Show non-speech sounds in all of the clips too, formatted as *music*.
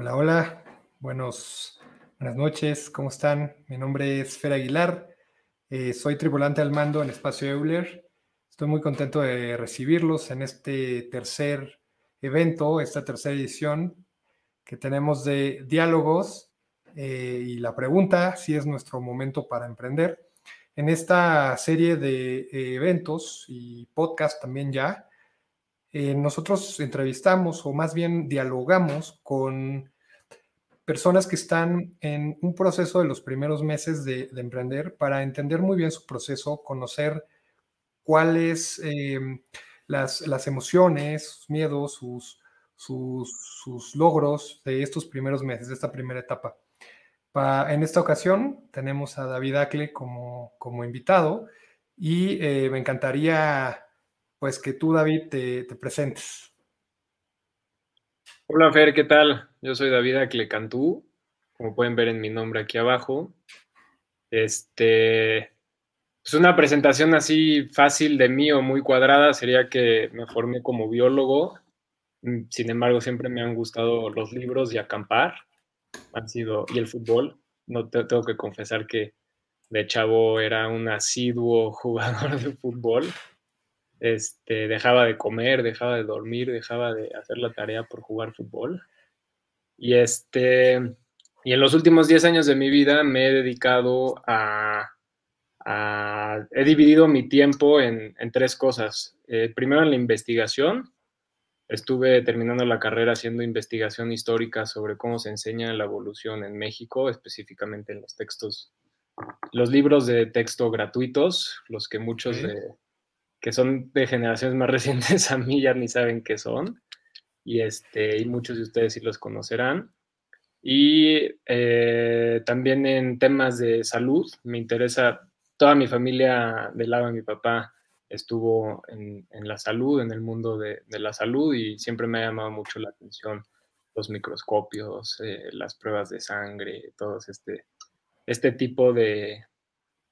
Hola, hola, buenos, buenas noches, ¿cómo están? Mi nombre es Fer Aguilar, eh, soy tripulante al mando en Espacio Euler. Estoy muy contento de recibirlos en este tercer evento, esta tercera edición que tenemos de diálogos eh, y la pregunta si es nuestro momento para emprender. En esta serie de eh, eventos y podcast también ya, eh, nosotros entrevistamos o más bien dialogamos con personas que están en un proceso de los primeros meses de, emprender para entender muy bien su proceso, conocer cuáles em, las, las, emociones, sus miedos, sus, sus, logros de estos primeros meses, de esta primera etapa. en esta ocasión tenemos a David Acle como, como invitado y eh, me encantaría pues que tú, David, te, presentes. Hola, Fer, ¿qué tal? Yo soy David Aclecantú, como pueden ver en mi nombre aquí abajo. Este, es pues una presentación así fácil de mí o muy cuadrada sería que me formé como biólogo. Mm, sin embargo, siempre me han gustado los libros y acampar. Han sido, y el fútbol. No tengo que confesar que de chavo era un asiduo *laughs* jugador de fútbol este, dejaba de comer, dejaba de dormir, dejaba de hacer la tarea por jugar fútbol. Y, este, y en los últimos 10 años de mi vida me he dedicado a... he dividido mi tiempo en, tres cosas. Eh, primero en la investigación. Estuve terminando la carrera haciendo investigación histórica sobre cómo se enseña la evolución en México, específicamente en los textos, los libros de texto gratuitos, los que muchos de, que son de generaciones más *laughs* recientes a mí ya ni saben qué son. Y, este, y muchos de ustedes sí los conocerán. Y eh, también en temas de salud, me interesa, toda mi familia del lado de mi papá estuvo en, la salud, en el mundo de, la salud y siempre me ha llamado mucho la atención los microscopios, eh, las pruebas de sangre, todos este, este tipo de,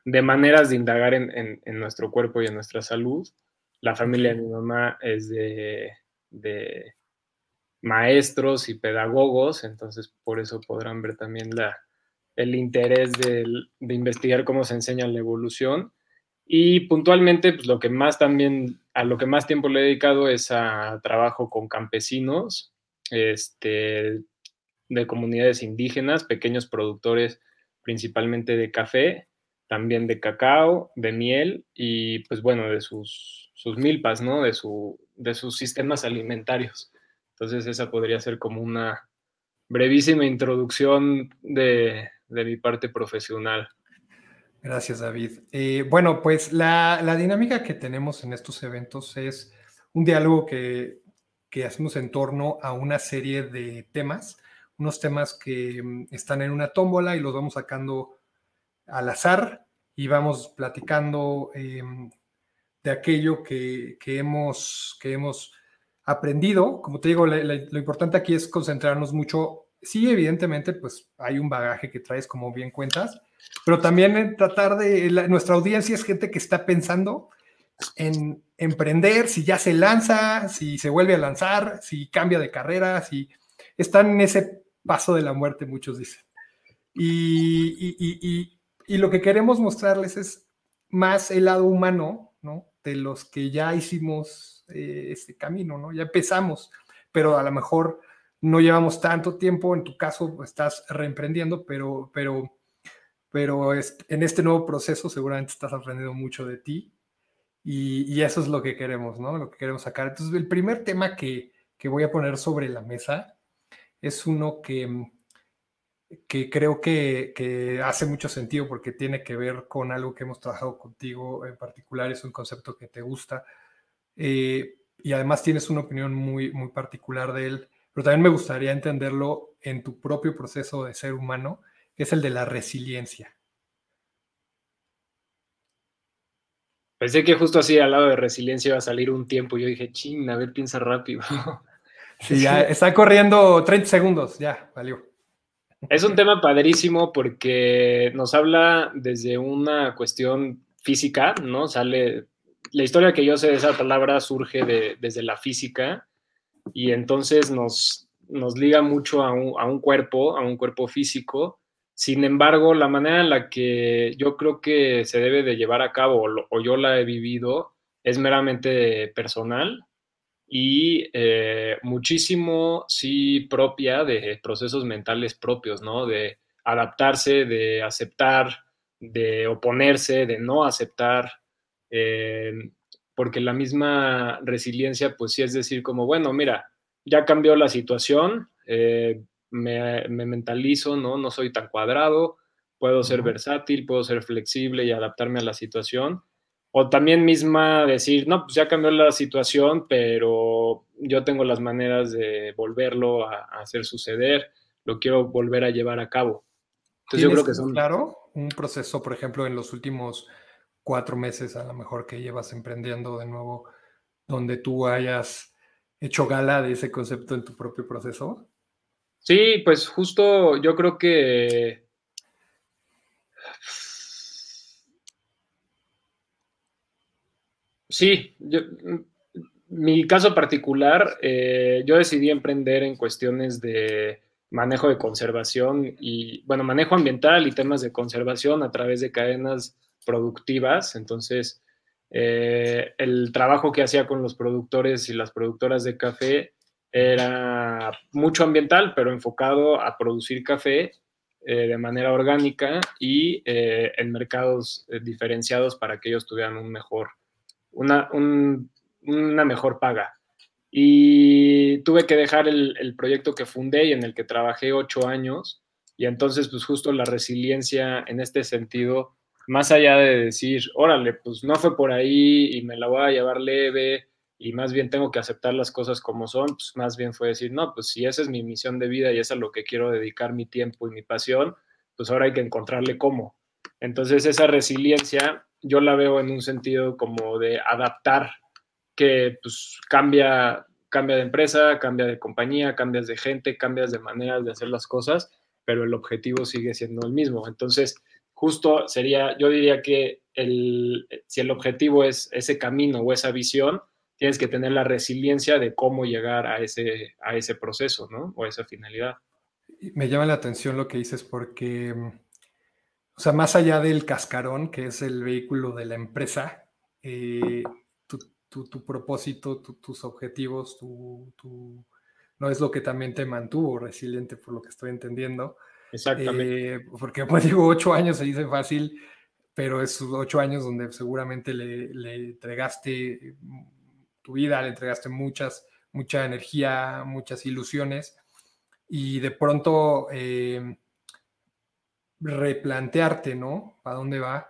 de maneras de indagar en, nuestro cuerpo y en nuestra salud. La familia de mi mamá es de, maestros y pedagogos, entonces por eso podrán ver también la, el interés de, investigar cómo se enseña la evolución. Y puntualmente, pues lo que más también, a lo que más tiempo le he dedicado es a trabajo con campesinos, este, de comunidades indígenas, pequeños productores principalmente de café, también de cacao, de miel y pues bueno, de sus, sus milpas, ¿no? De, su, de sus sistemas alimentarios. Entonces esa podría ser como una brevísima introducción de, mi parte profesional. Gracias, David. Eh, bueno, pues la, dinámica que tenemos en estos eventos es un diálogo que, que hacemos en torno a una serie de temas, unos temas que mm, están en una tómbola y los vamos sacando al azar y vamos platicando em, de aquello que, hemos, que hemos aprendido. Como te digo, lo importante aquí es concentrarnos mucho. Sí, evidentemente, pues hay un bagaje que traes, como bien cuentas, pero también tratar de, nuestra audiencia es gente que está pensando en emprender, si ya se lanza, si se vuelve a lanzar, si cambia de carrera, si están en ese paso de la muerte, muchos dicen. y lo que queremos mostrarles es más el lado humano, ¿no? De los que ya hicimos eh, este camino, ¿no? Ya empezamos, pero a lo mejor no llevamos tanto tiempo, en tu caso estás reemprendiendo, pero, pero, pero es, en este nuevo proceso seguramente estás aprendiendo mucho de ti y, y, eso es lo que queremos, ¿no? Lo que queremos sacar. Entonces, el primer tema que, que voy a poner sobre la mesa es uno que que creo que, hace mucho sentido porque tiene que ver con algo que hemos trabajado contigo en particular, es un concepto que te gusta eh, y además tienes una opinión muy, muy particular de él, pero también me gustaría entenderlo en tu propio proceso de ser humano, que es el de la resiliencia. Pensé que justo así al lado de resiliencia iba a salir un tiempo y yo dije, ching, a ver, piensa rápido. *laughs* Sí, ya está corriendo 30 segundos, ya, valió. Es un tema padrísimo porque nos habla desde una cuestión física, ¿no? Sale, la historia que yo sé de esa palabra surge de, desde la física y entonces nos, nos liga mucho a un, a un cuerpo, a un cuerpo físico. Sin embargo, la manera en la que yo creo que se debe de llevar a cabo, o, yo la he vivido, es meramente personal y eh, muchísimo, sí, propia de procesos mentales propios, ¿no? De adaptarse, de aceptar, de oponerse, de no aceptar, eh, porque la misma resiliencia, pues sí es decir, como, bueno, mira, ya cambió la situación, eh, me, mentalizo, ¿no? No soy tan cuadrado, puedo ser versátil, puedo ser flexible y adaptarme a la situación. O también misma decir, no, pues ya cambió la situación, pero yo tengo las maneras de volverlo a, hacer suceder, lo quiero volver a llevar a cabo. Entonces yo creo que son... Claro, un proceso, por ejemplo, en los últimos cuatro meses a lo mejor que llevas emprendiendo de nuevo, donde tú hayas hecho gala de ese concepto en tu propio proceso? Sí, pues justo yo creo que... Sí, mi caso particular, eh, yo decidí emprender en cuestiones de manejo de conservación y, bueno, manejo ambiental y temas de conservación a través de cadenas productivas. Entonces, eh, el trabajo que hacía con los productores y las productoras de café era mucho ambiental, pero enfocado a producir café eh, de manera orgánica y en mercados diferenciados para que ellos tuvieran un mejor, una, una mejor paga. Y tuve que dejar el, el, proyecto que fundé y en el que trabajé ocho años. Y entonces, pues justo la resiliencia en este sentido más allá de decir, órale, pues no fue por ahí y me la voy a llevar leve y más bien tengo que aceptar las cosas como son, pues más bien fue decir, no, pues si esa es mi misión de vida y es a lo que quiero dedicar mi tiempo y mi pasión, pues ahora hay que encontrarle cómo. Entonces esa resiliencia yo la veo en un sentido como de adaptar, que pues cambia, cambia de empresa, cambia de compañía, cambias de gente, cambias de maneras de hacer las cosas, pero el objetivo sigue siendo el mismo. Entonces, justo sería, yo diría que el, si el objetivo es ese camino o esa visión, tienes que tener la resiliencia de cómo llegar a ese, a ese proceso, ¿no? O a esa finalidad. Me llama la atención lo que dices porque, o sea, más allá del cascarón, que es el vehículo de la empresa, eh, tu, propósito, tus objetivos, no es lo que también te mantuvo resiliente, por lo que estoy entendiendo. Exactamente. Eh, porque, pues *laughs* digo, ocho años se dice fácil, pero es ocho años donde seguramente le, entregaste tu vida, le entregaste muchas, mucha energía, muchas ilusiones, y de pronto eh, replantearte, ¿no? ¿Para dónde va?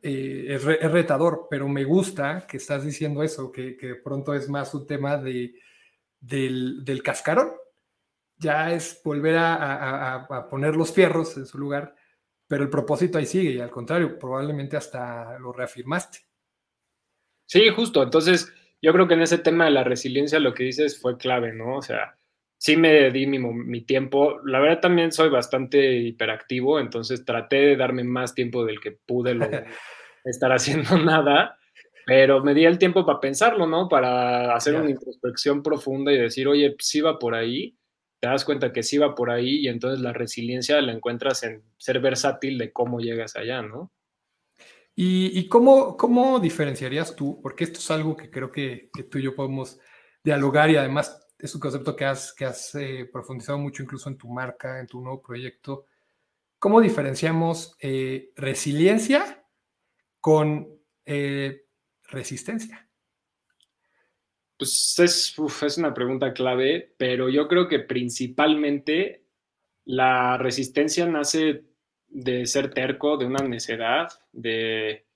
Eh, es, retador, pero me gusta que estás diciendo eso, que, de pronto es más un tema de, del, del cascarón, ya es volver a, poner los fierros en su lugar, pero el propósito ahí sigue y al contrario, probablemente hasta lo reafirmaste. Sí, justo. Entonces, yo creo que en ese tema de la resiliencia lo que dices fue clave, ¿no? O sea, sí me di mi, mi tiempo. La verdad también soy bastante hiperactivo, entonces traté de darme más tiempo del que pude *laughs* estar haciendo *laughs* nada, pero me di el tiempo para pensarlo, ¿no? Para hacer una introspección profunda y decir, oye, sí va por ahí te das cuenta que sí va por ahí y entonces la resiliencia la encuentras en ser versátil de cómo llegas allá, ¿no? ¿Y, cómo, cómo, diferenciarías tú? Porque esto es algo que creo que, tú y yo podemos dialogar y además es un concepto que has, que has eh, profundizado mucho incluso en tu marca, en tu nuevo proyecto. ¿Cómo diferenciamos eh, resiliencia con eh, resistencia? Pues es, es una pregunta clave, pero yo creo que principalmente la resistencia nace de ser terco, de una necedad, de,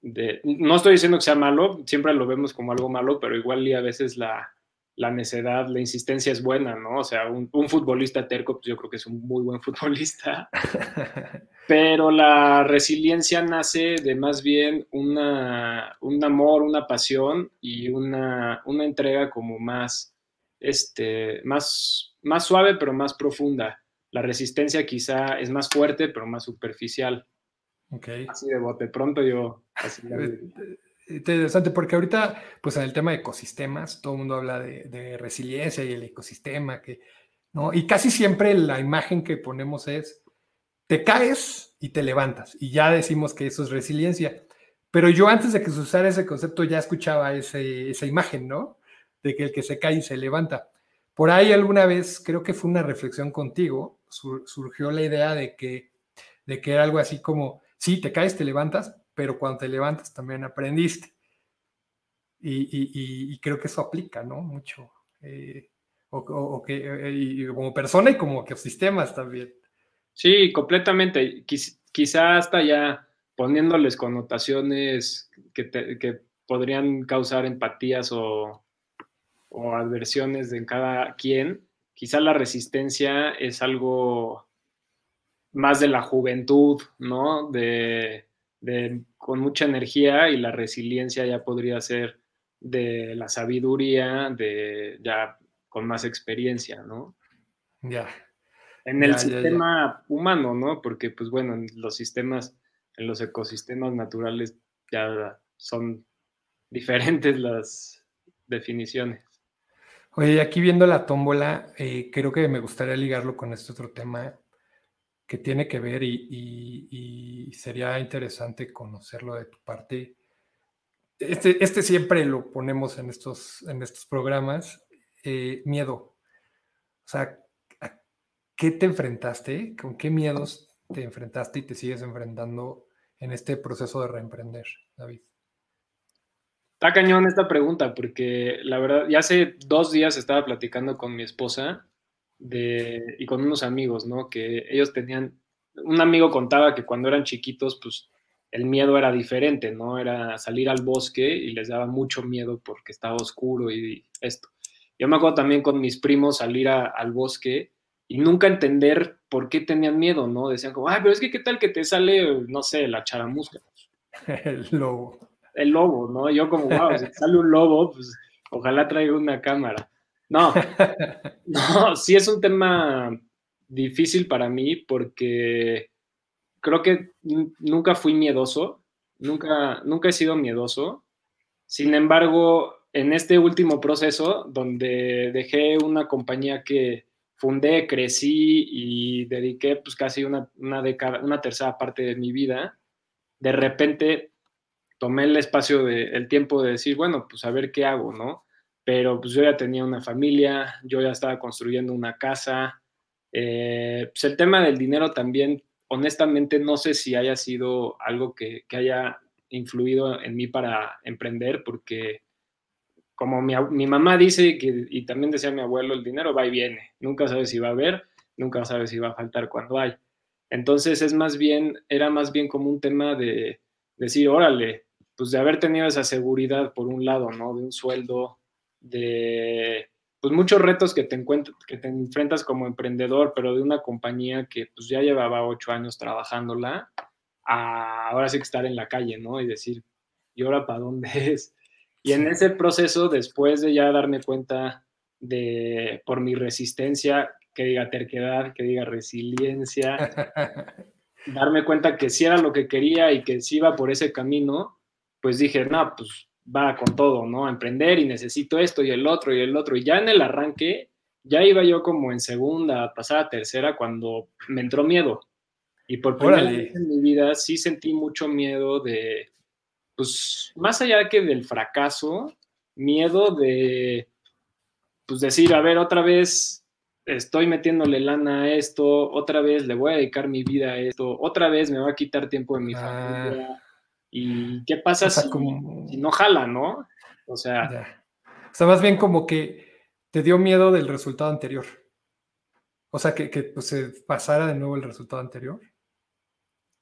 de, no estoy diciendo que sea malo, siempre lo vemos como algo malo, pero igual a veces la, la necedad, la insistencia es buena, ¿no? O sea, un, futbolista terco, pues yo creo que es un muy buen futbolista. *laughs* Pero la resiliencia nace de más bien una, un amor, una pasión y una, una entrega como más, este, más, más suave, pero más profunda. La resistencia quizá es más fuerte, pero más superficial. Okay. Así de bote pronto yo. Interesante porque ahorita, pues en el tema de ecosistemas, todo el mundo habla de, resiliencia y el ecosistema, que, ¿no? Y casi siempre la imagen que ponemos es, te caes y te levantas, y ya decimos que eso es resiliencia. Pero yo antes de que se usara ese concepto ya escuchaba esa imagen, ¿no? De que el que se cae y se levanta. Por ahí alguna vez, creo que fue una reflexión contigo, surgió la idea de que, de que era algo así como, sí, te caes, te levantas, pero cuando te levantas también aprendiste. Y, creo que eso aplica, ¿no? Mucho. Eh, o, que, eh, como persona y como que sistemas también. Sí, completamente. quizá hasta ya poniéndoles connotaciones que, que podrían causar empatías o, o adversiones de cada quien, quizá la resistencia es algo más de la juventud, ¿no? De, con mucha energía y la resiliencia ya podría ser de la sabiduría, de ya con más experiencia, ¿no? Ya. En el sistema humano, ¿no? Porque, pues bueno, en los sistemas, en los ecosistemas naturales ya son diferentes las definiciones. Oye, aquí viendo la tómbola, eh, creo que me gustaría ligarlo con este otro tema que tiene que ver y, sería interesante conocerlo de tu parte. Este, este, siempre lo ponemos en estos, en estos programas, eh, miedo. O sea, ¿a qué te enfrentaste? ¿Con qué miedos te enfrentaste y te sigues enfrentando en este proceso de reemprender, David? Está cañón esta pregunta, porque la verdad, ya hace dos días estaba platicando con mi esposa de, y con unos amigos, ¿no? Que ellos tenían, un amigo contaba que cuando eran chiquitos, pues el miedo era diferente, ¿no? Era salir al bosque y les daba mucho miedo porque estaba oscuro y esto. Yo me acuerdo también con mis primos salir al bosque y nunca entender por qué tenían miedo, ¿no? Decían como, ay, pero es que qué tal que te sale, no sé, la charamusca. *laughs* El lobo el lobo, ¿no? Yo como, wow, si sale un lobo, pues ojalá traiga una cámara. No, *laughs* no, sí es un tema difícil para mí porque creo que nunca fui miedoso, nunca, nunca he sido miedoso. Sin embargo, en este último proceso, donde dejé una compañía que fundé, crecí y dediqué pues casi una, una década, una tercera parte de mi vida, de repente tomé el espacio, de, el tiempo de decir, bueno, pues a ver qué hago, ¿no? Pero pues yo ya tenía una familia, yo ya estaba construyendo una casa. Eh, pues el tema del dinero también, honestamente, no sé si haya sido algo que, haya influido en mí para emprender, porque como mi, mamá dice, que, y también decía mi abuelo, el dinero va y viene, nunca sabes si va a haber, nunca sabes si va a faltar cuando hay. Entonces es más bien, era más bien como un tema de decir, órale, pues de haber tenido esa seguridad por un lado, ¿no? De un sueldo, de pues muchos retos que te encuentras, que te enfrentas como emprendedor, pero de una compañía que pues ya llevaba ocho años trabajándola, a ahora sí que estar en la calle, ¿no? Y decir, ¿y ahora para dónde *laughs* es? Y en ese proceso, después de ya darme cuenta de, por mi resistencia, que diga terquedad, que diga resiliencia, *laughs* darme cuenta que sí era lo que quería y que sí iba por ese camino, pues dije, no, pues va con todo, ¿no? A emprender y necesito esto y el otro y el otro. Y ya en el arranque, ya iba yo como en segunda, pasada tercera, cuando me entró miedo. Y por primera vez en mi vida sí sentí mucho miedo de, pues, más allá que del fracaso, miedo de, pues, decir, a ver, otra vez estoy metiéndole lana a esto, otra vez le voy a dedicar mi vida a esto, otra vez me va a quitar tiempo de mi ah. familia ¿Y qué pasa si, no jala, no? O sea... O sea, más bien como que te dio miedo del resultado anterior. O sea, que, que pues, se pasara de nuevo el resultado anterior.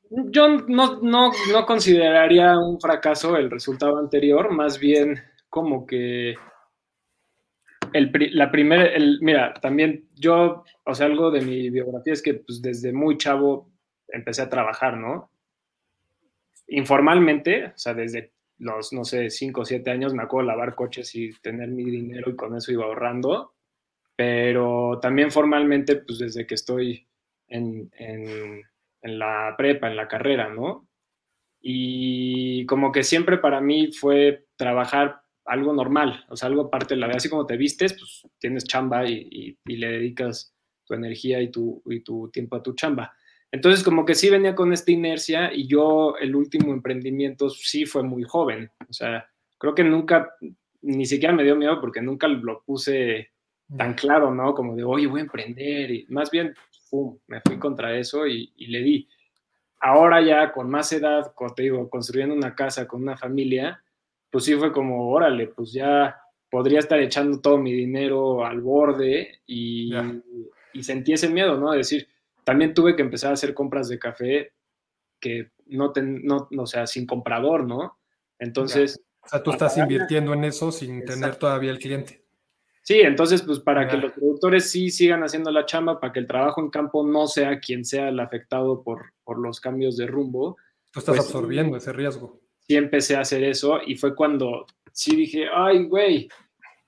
Yo no, no, no consideraría un fracaso el resultado anterior, más bien como que el, la primera, el, mira, también yo, o sea, algo de mi biografía es que pues desde muy chavo empecé a trabajar, ¿no? Informalmente, o sea, desde los, no sé, 5 o 7 años me acuerdo lavar coches y tener mi dinero y con eso iba ahorrando, pero también formalmente, pues desde que estoy en, en, la prepa, en la carrera, ¿no? y como que siempre para mí fue trabajar algo normal, o sea, algo parte de la vida, así como te vistes, pues tienes chamba y, le dedicas tu energía y tu, y tu tiempo a tu chamba. Entonces, como que sí venía con esta inercia y yo el último emprendimiento sí fue muy joven, o sea, creo que nunca, ni siquiera me dio miedo porque nunca lo puse tan claro, ¿no? Como de, oye, voy a emprender y más bien, pum, me fui contra eso y, y le di. Ahora ya con más edad, como te digo, construyendo una casa con una familia, pues sí fue como, órale, pues ya podría estar echando todo mi dinero al borde y, y sentí ese miedo, ¿no? De decir, también tuve que empezar a hacer compras de café que no, ten, no, o sea, sin comprador, ¿no? Entonces... O sea, tú estás invirtiendo en eso sin tener todavía el cliente. Sí, entonces, pues para que los productores sí sigan haciendo la chamba, para que el trabajo en campo no sea quien sea el afectado por, por los cambios de rumbo. Tú estás pues, absorbiendo ese riesgo sí empecé a hacer eso y fue cuando sí dije, ay, güey,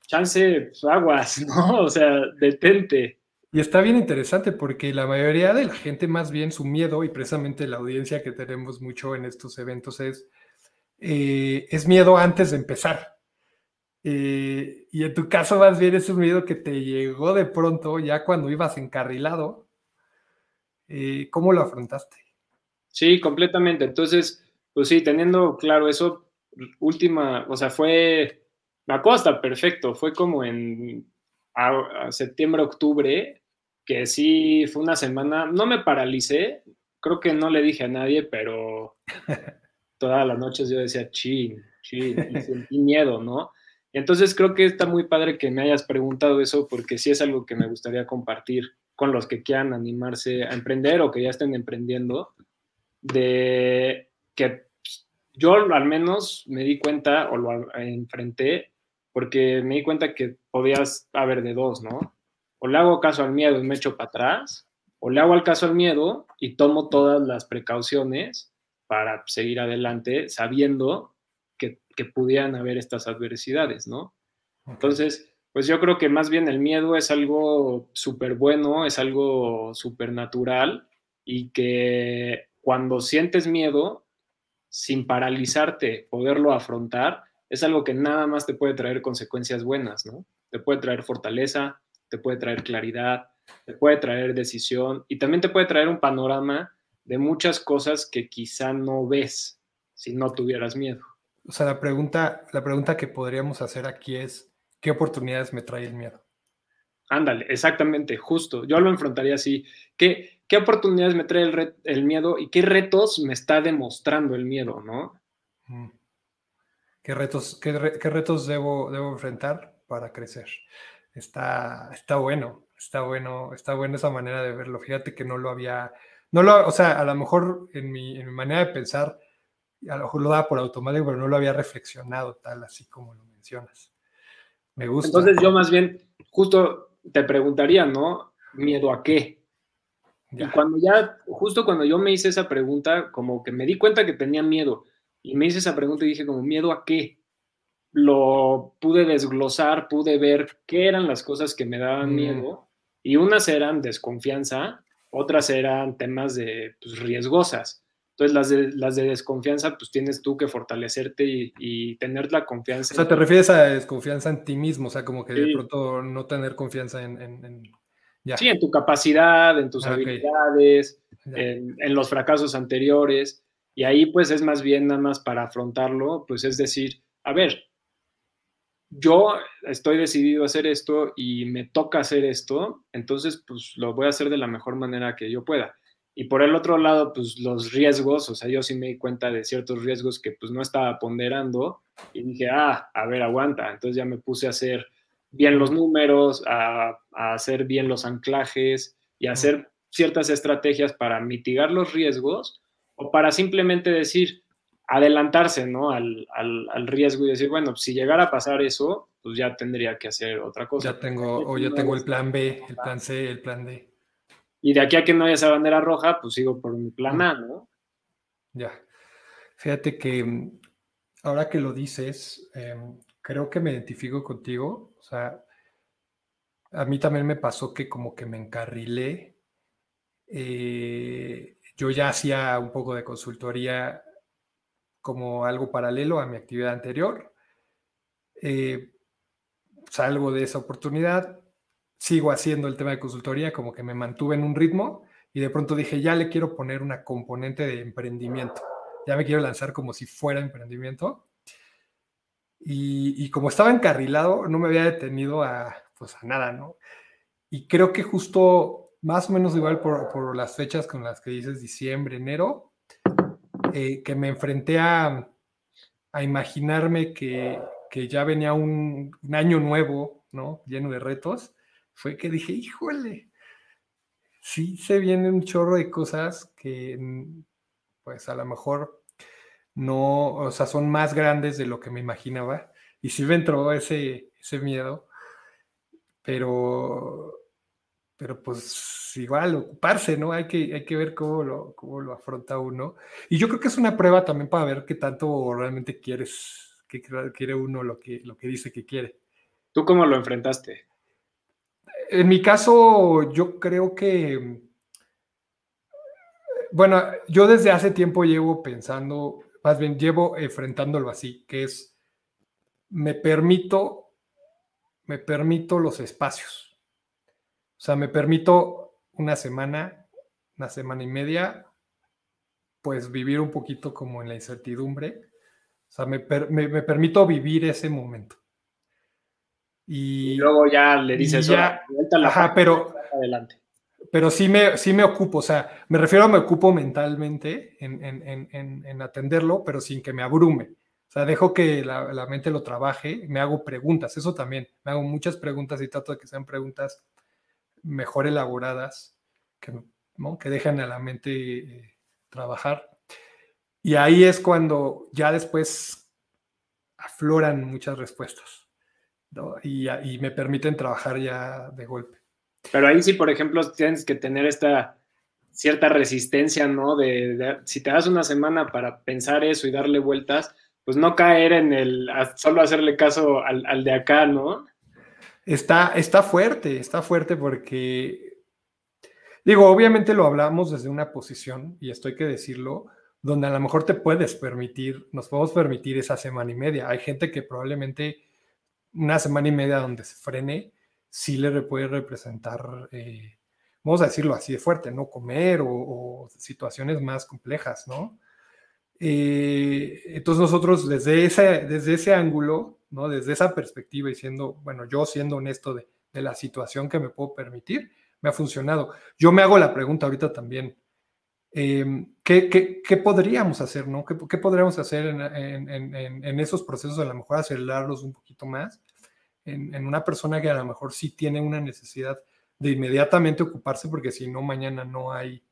chance, pues, aguas, *laughs* ¿no? O sea, detente. Y está bien interesante porque la mayoría de la gente, más bien su miedo, y precisamente la audiencia que tenemos mucho en estos eventos es, eh, es miedo antes de empezar. Eh, y en tu caso, más bien es un miedo que te llegó de pronto, ya cuando ibas encarrilado. Eh, ¿Cómo lo afrontaste? Sí, completamente. Entonces, pues sí, teniendo claro eso, última, o sea, fue, me acuerdo perfecto, fue como en septiembre, octubre, que sí fue una semana, no me paralicé, creo que no le dije a nadie, pero *laughs* todas las noches yo decía, chin, chin, y sentí miedo, ¿no? Entonces creo que está muy padre que me hayas preguntado eso porque sí es algo que me gustaría compartir con los que quieran animarse a emprender o que ya estén emprendiendo, de que yo al menos me di cuenta o lo enfrenté porque me di cuenta que podías haber de dos, ¿no? O le hago caso al miedo y me echo para atrás, o le hago al caso al miedo y tomo todas las precauciones para seguir adelante sabiendo que, que pudieran haber estas adversidades, ¿no? Entonces, pues yo creo que más bien el miedo es algo súper bueno, es algo súper natural y que cuando sientes miedo, sin paralizarte, poderlo afrontar, es algo que nada más te puede traer consecuencias buenas, ¿no? Te puede traer fortaleza, te puede traer claridad, te puede traer decisión y también te puede traer un panorama de muchas cosas que quizá no ves si no tuvieras miedo. O sea, la pregunta, la pregunta que podríamos hacer aquí es, ¿qué oportunidades me trae el miedo? Ándale, exactamente, justo. Yo lo enfrentaría así. ¿Qué, qué oportunidades me trae el, miedo y qué retos me está demostrando el miedo, ¿no? Mm. ¿Qué retos, qué, retos debo, debo enfrentar para crecer? Está, está bueno, está bueno, está bueno esa manera de verlo. Fíjate que no lo había, no lo, o sea, a lo mejor en mi, manera de pensar, a lo mejor lo daba por automático, pero no lo había reflexionado tal, así como lo mencionas. Me gusta. Entonces yo más bien, justo te preguntaría, ¿no? ¿Miedo a qué? Y cuando ya, justo cuando yo me hice esa pregunta, como que me di cuenta que tenía miedo. Y me hice esa pregunta y dije como, ¿miedo a qué? Lo pude desglosar, pude ver qué eran las cosas que me daban mm. miedo. Y unas eran desconfianza, otras eran temas de pues, riesgosas. Entonces, las de, las de desconfianza, pues tienes tú que fortalecerte y, tener la confianza. O sea, te refieres a desconfianza en ti mismo, o sea, como que de pronto no tener confianza en Sí, en tu capacidad, en tus ah, habilidades, en, los fracasos anteriores. Y ahí pues es más bien nada más para afrontarlo, pues es decir, a ver, yo estoy decidido a hacer esto y me toca hacer esto, entonces pues lo voy a hacer de la mejor manera que yo pueda. Y por el otro lado, pues los riesgos, o sea, yo sí me di cuenta de ciertos riesgos que pues no estaba ponderando y dije, ah, a ver, aguanta. Entonces ya me puse a hacer bien los números, a, hacer bien los anclajes y a hacer ciertas estrategias para mitigar los riesgos o para simplemente decir, adelantarse ¿no? al, riesgo y decir, bueno, si llegara a pasar eso, pues ya tendría que hacer otra cosa. Ya tengo, o ya tengo el plan B, el plan C, el plan D. Y de aquí a que no haya esa bandera roja, pues sigo por mi plan A, ¿no? Ya. Fíjate que mm, ahora que lo dices, em, creo que me identifico contigo. O sea, a mí también me pasó que como que me encarrilé. Eh, yo ya hacía un poco de consultoría como algo paralelo a mi actividad anterior. Eh, salgo de esa oportunidad, sigo haciendo el tema de consultoría, como que me mantuve en un ritmo y de pronto dije, ya le quiero poner una componente de emprendimiento, ya me quiero lanzar como si fuera emprendimiento. Y, como estaba encarrilado, no me había detenido a, pues a nada, ¿no? Y creo que justo más o menos igual por, las fechas con las que dices diciembre, enero, eh, que me enfrenté a, a imaginarme que, que, ya venía un, un, año nuevo, ¿no? Lleno de retos, fue que dije, híjole, sí se viene un chorro de cosas que, pues a lo mejor no, o sea, son más grandes de lo que me imaginaba. Y sí me entró ese, ese miedo, pero, pero pues igual ocuparse, ¿no? Hay que, hay que ver cómo lo, cómo lo afronta uno. Y yo creo que es una prueba también para ver qué tanto realmente quieres, qué quiere uno lo que, lo que dice que quiere. ¿Tú cómo lo enfrentaste? En mi caso, yo creo que, bueno, yo desde hace tiempo llevo pensando, más bien llevo enfrentándolo así, que es, me permito, me permito los espacios. O sea, me permito una semana, una semana y media, pues vivir un poquito como en la incertidumbre. O sea, me, me permito vivir ese momento. Y, luego ya le dices, ya, ajá, pero, adelante. Pero sí me, sí me ocupo, o sea, me refiero a me ocupo mentalmente en, en, en, en atenderlo, pero sin que me abrume. O sea, dejo que la, la, mente lo trabaje, me hago preguntas, eso también, me hago muchas preguntas y trato de que sean preguntas mejor elaboradas, que, ¿no? que dejen a la mente eh, trabajar. Y ahí es cuando ya después afloran muchas respuestas y, me permiten trabajar ya de golpe. Pero ahí sí, por ejemplo, tienes que tener esta cierta resistencia, ¿no? De, si te das una semana para pensar eso y darle vueltas, pues no caer en el solo hacerle caso al, de acá, ¿no? Está, está fuerte, está fuerte porque, digo, obviamente lo hablamos desde una posición, y esto hay que decirlo, donde a lo mejor te puedes permitir, nos podemos permitir esa semana y media. Hay gente que probablemente una semana y media donde se frene, sí le puede representar, eh, vamos a decirlo así de fuerte, ¿no? Comer o, situaciones más complejas, ¿no? Eh, entonces nosotros desde ese, desde ese ángulo, ¿no? Desde esa perspectiva y siendo, bueno, yo siendo honesto de, la situación que me puedo permitir, me ha funcionado. Yo me hago la pregunta ahorita también, em, ¿qué, podríamos hacer, no? ¿Qué, podríamos hacer en, en, esos procesos? A lo mejor acelerarlos un poquito más en, una persona que a lo mejor sí tiene una necesidad de inmediatamente ocuparse, porque si no, mañana no hay,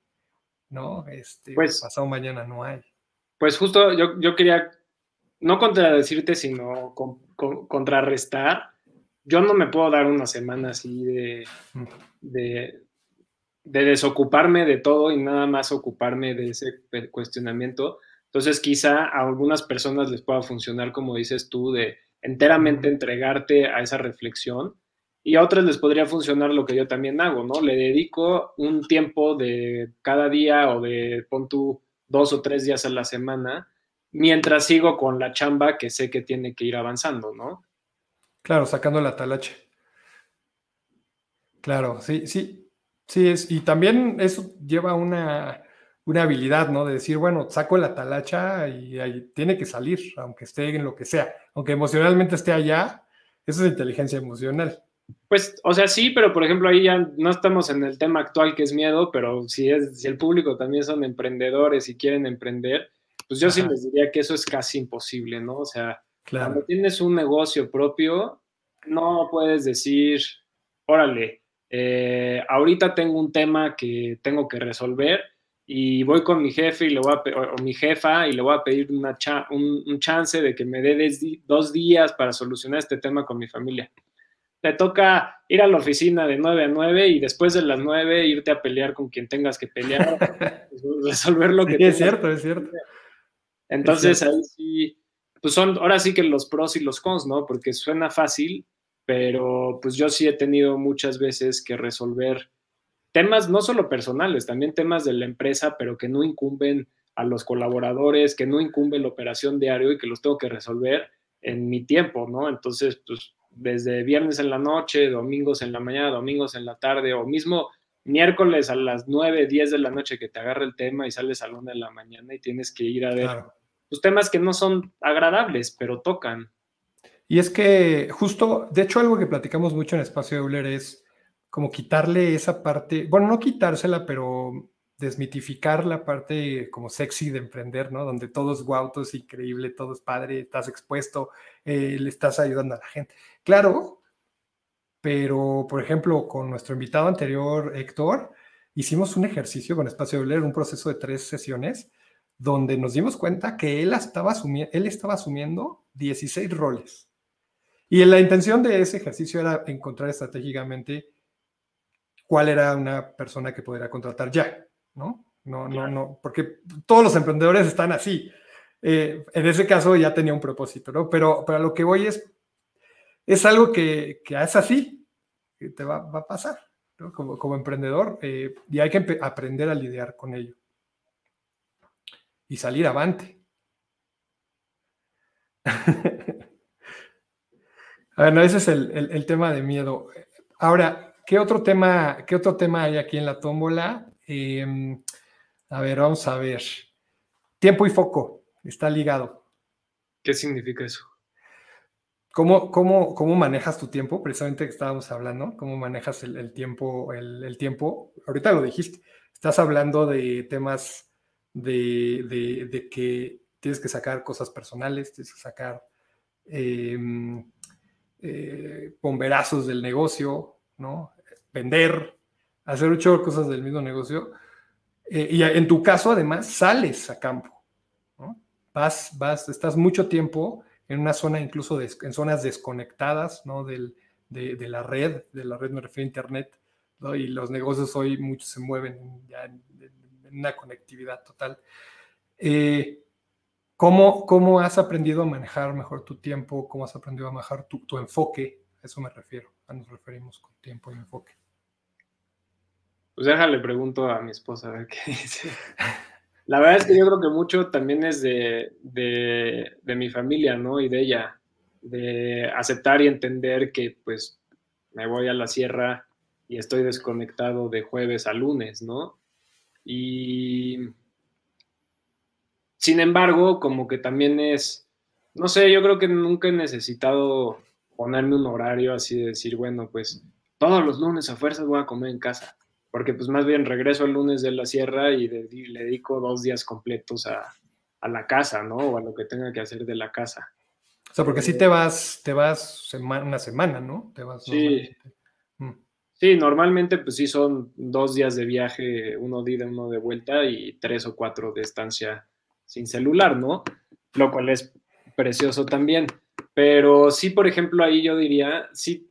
¿no? Este, pues, pasado mañana no hay. Pues justo yo, yo quería no contradecirte, sino contrarrestar. Yo no me puedo dar una semana así de, de, de, desocuparme de todo y nada más ocuparme de ese cuestionamiento. Entonces quizá a algunas personas les pueda funcionar, como dices tú, de enteramente entregarte a esa reflexión. Y a otras les podría funcionar lo que yo también hago, ¿no? Le dedico un tiempo de cada día o de pon tú dos o tres días a la semana mientras sigo con la chamba que sé que tiene que ir avanzando, ¿no? Claro, sacando la talache. Claro, sí, sí, sí es. Y también eso lleva una, una habilidad, ¿no? De decir, bueno, saco la talacha y ahí tiene que salir, aunque esté en lo que sea, aunque emocionalmente esté allá, eso es inteligencia emocional. Pues, o sea, sí, pero por ejemplo, ahí ya no estamos en el tema actual que es miedo, pero si, es, si el público también son emprendedores y quieren emprender, pues yo sí les diría que eso es casi imposible, ¿no? O sea, cuando tienes un negocio propio, no puedes decir, órale, eh, ahorita tengo un tema que tengo que resolver y voy con mi jefe y le voy a, o mi jefa y le voy a pedir una un, chance de que me dé dos días para solucionar este tema con mi familia. Te toca ir a la oficina de 9 a 9 y después de las 9 irte a pelear con quien tengas que pelear, *laughs* resolver lo que... es cierto, es cierto. Entonces ahí sí, pues son ahora sí que los pros y los cons, ¿no? Porque suena fácil, pero pues yo sí he tenido muchas veces que resolver temas no solo personales, también temas de la empresa, pero que no incumben a los colaboradores, que no incumbe la operación diario y que los tengo que resolver en mi tiempo, ¿no? Entonces, pues desde viernes en la noche, domingos en la mañana, domingos en la tarde, o mismo miércoles a las 9, 10 de la noche que te agarra el tema y sales a la 1 de la mañana y tienes que ir a ver los pues, temas que no son agradables, pero tocan. Y es que justo, de hecho, algo que platicamos mucho en Espacio Euler es como quitarle esa parte, bueno, no quitársela, pero desmitificar la parte como sexy de emprender, ¿no? Donde todo es guau, todo es increíble, todo es padre, estás expuesto, eh, le estás ayudando a la gente. Claro, pero por ejemplo, con nuestro invitado anterior, Héctor, hicimos un ejercicio con Espacio Euler, un proceso de tres sesiones, donde nos dimos cuenta que él estaba, él estaba asumiendo 16 roles. Y la intención de ese ejercicio era encontrar estratégicamente cuál era una persona que podría contratar ya. ¿No? No, no, no, porque todos los emprendedores están así. Eh, en ese caso ya tenía un propósito, ¿no? Pero para lo que voy es, es algo que, que es así, que te va, va a pasar, ¿no? Como, como emprendedor, eh, y hay que aprender a lidiar con ello. Y salir avante. *laughs* bueno, ese es el, el, el, tema de miedo. Ahora, ¿qué otro tema, qué otro tema hay aquí en la tómbola? Em, a ver, vamos a ver. Tiempo y foco, está ligado. ¿Qué significa eso? ¿Cómo, cómo, cómo manejas tu tiempo? Precisamente que estábamos hablando, ¿cómo manejas el, tiempo? El, tiempo, ahorita lo dijiste, estás hablando de temas de, que tienes que sacar cosas personales, tienes que sacar em, eh, bomberazos del negocio, ¿no? Vender, hacer ocho cosas del mismo negocio. Eh, y en tu caso, además, sales a campo. Vas, vas, estás mucho tiempo en una zona, incluso en zonas desconectadas ¿no? de, la red, de la red me refiero a Internet, y los negocios hoy muchos se mueven ya en, una conectividad total. Eh, ¿cómo, ¿cómo, has aprendido a manejar mejor tu tiempo? ¿Cómo has aprendido a manejar tu, tu enfoque? A eso me refiero, a nos referimos con tiempo y enfoque. Pues déjale, pregunto a mi esposa a ver qué dice. La verdad es que yo creo que mucho también es de, mi familia, ¿no? Y de ella, de aceptar y entender que pues me voy a la sierra y estoy desconectado de jueves a lunes, ¿no? Y sin embargo, como que también es, no sé, yo creo que nunca he necesitado ponerme un horario así de decir, bueno, pues todos los lunes a fuerzas voy a comer en casa porque pues más bien regreso el lunes de la sierra y, le dedico dos días completos a, la casa, ¿no? O a lo que tenga que hacer de la casa. O sea, porque si sí te vas, te vas una semana, ¿no? Te vas sí. Mm. Sí, normalmente pues sí son dos días de viaje, uno de ida, uno de vuelta y tres o cuatro de estancia sin celular, ¿no? Lo cual es precioso también. Pero sí, por ejemplo, ahí yo diría, sí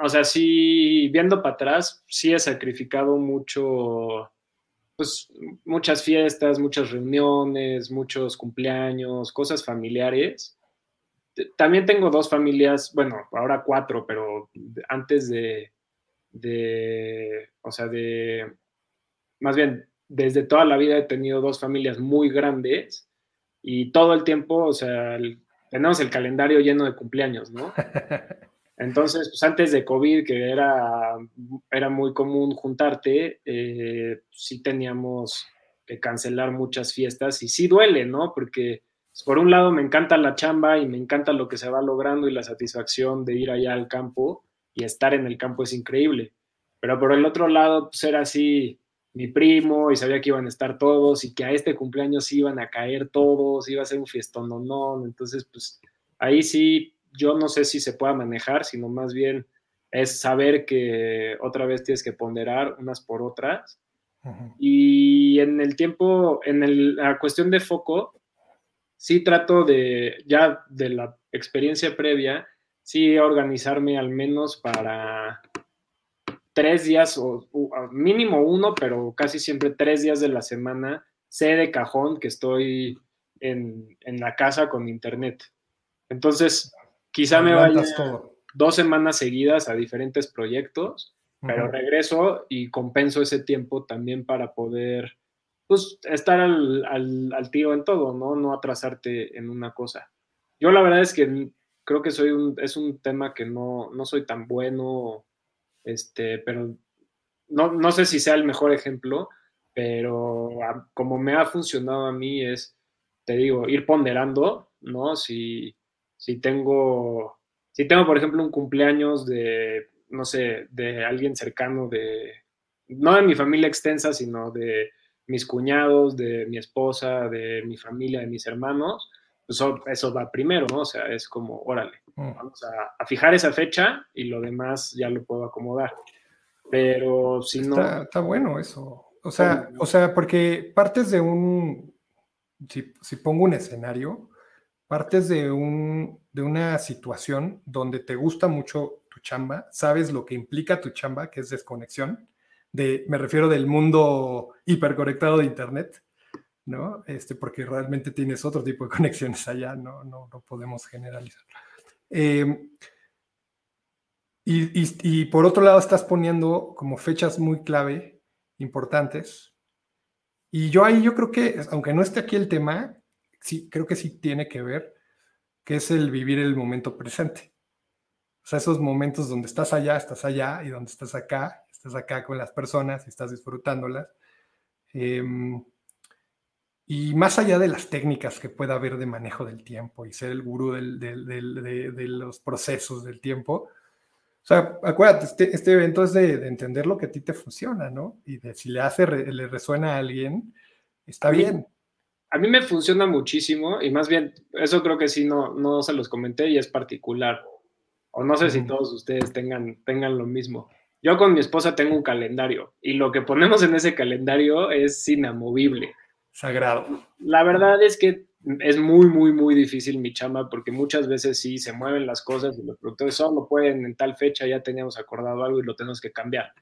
o sea, sí, viendo para atrás, sí he sacrificado mucho, pues muchas fiestas, muchas reuniones, muchos cumpleaños, cosas familiares. También tengo dos familias, bueno, ahora cuatro, pero antes de, de, o sea, de, más bien, desde toda la vida he tenido dos familias muy grandes y todo el tiempo, o sea, tenemos el calendario lleno de cumpleaños, ¿no? *laughs* Entonces, pues antes de COVID, que era, era muy común juntarte, eh, sí teníamos que cancelar muchas fiestas y sí duele, ¿no? Porque pues, por un lado me encanta la chamba y me encanta lo que se va logrando y la satisfacción de ir allá al campo y estar en el campo es increíble. Pero por el otro lado, pues era así mi primo y sabía que iban a estar todos y que a este cumpleaños iban a caer todos, iba a ser un fiestón, no, no. Entonces, pues ahí sí yo no sé si se pueda manejar, sino más bien es saber que otra vez tienes que ponderar unas por otras. Y en el tiempo, en la cuestión de foco, sí trato de, ya de la experiencia previa, sí organizarme al menos para tres días o, mínimo uno, pero casi siempre tres días de la semana, sé de cajón que estoy en, en la casa con internet. Entonces, Quizá me vaya dos semanas seguidas a diferentes proyectos, pero regreso y compenso ese tiempo también para poder pues estar al, al, al, tiro en todo, ¿no? No atrasarte en una cosa. Yo la verdad es que creo que soy un, es un tema que no, no soy tan bueno, este, pero no, no sé si sea el mejor ejemplo, pero como me ha funcionado a mí es, te digo, ir ponderando, ¿no? Si, si tengo, si tengo, por ejemplo, un cumpleaños de, no sé, de alguien cercano de, no de mi familia extensa, sino de mis cuñados, de mi esposa, de mi familia, de mis hermanos, pues eso va primero, ¿no? O sea, es como, órale, mm. vamos a, fijar esa fecha y lo demás ya lo puedo acomodar. Pero si no... Está, bueno eso. O sea, o sea, porque partes de un, si, si, pongo un escenario, partes de, un, de una situación donde te gusta mucho tu chamba, sabes lo que implica tu chamba, que es desconexión, me refiero del mundo hiperconectado de Internet, ¿no? Este, porque realmente tienes otro tipo de *laughs* conexiones allá, no, no, no podemos generalizar. Em, y, y, por otro lado estás poniendo como fechas muy clave, importantes. Y yo ahí yo creo que, aunque no esté aquí el tema, sí, creo que sí tiene que ver, que es el vivir el momento presente. O sea, esos momentos donde estás allá, estás allá, y donde estás acá, estás acá con las personas y estás disfrutándolas. Em, y más allá de las técnicas que pueda haber de manejo del tiempo y ser el gurú de, los procesos del tiempo, o sea, acuérdate, este, este evento es de, entender lo que a ti te funciona, ¿no? Y de si le hace, le resuena a alguien, está bien. A mí me funciona muchísimo y más bien, eso creo que sí, no, no se los comenté y es particular. O no sé si todos ustedes tengan, tengan lo mismo. Yo con mi esposa tengo un calendario y lo que ponemos en ese calendario es inamovible. Sagrado. La verdad es que es muy, muy, muy difícil mi chamba porque muchas veces sí se mueven las cosas y los productores solo pueden en tal fecha, ya teníamos acordado algo y lo tenemos que cambiar.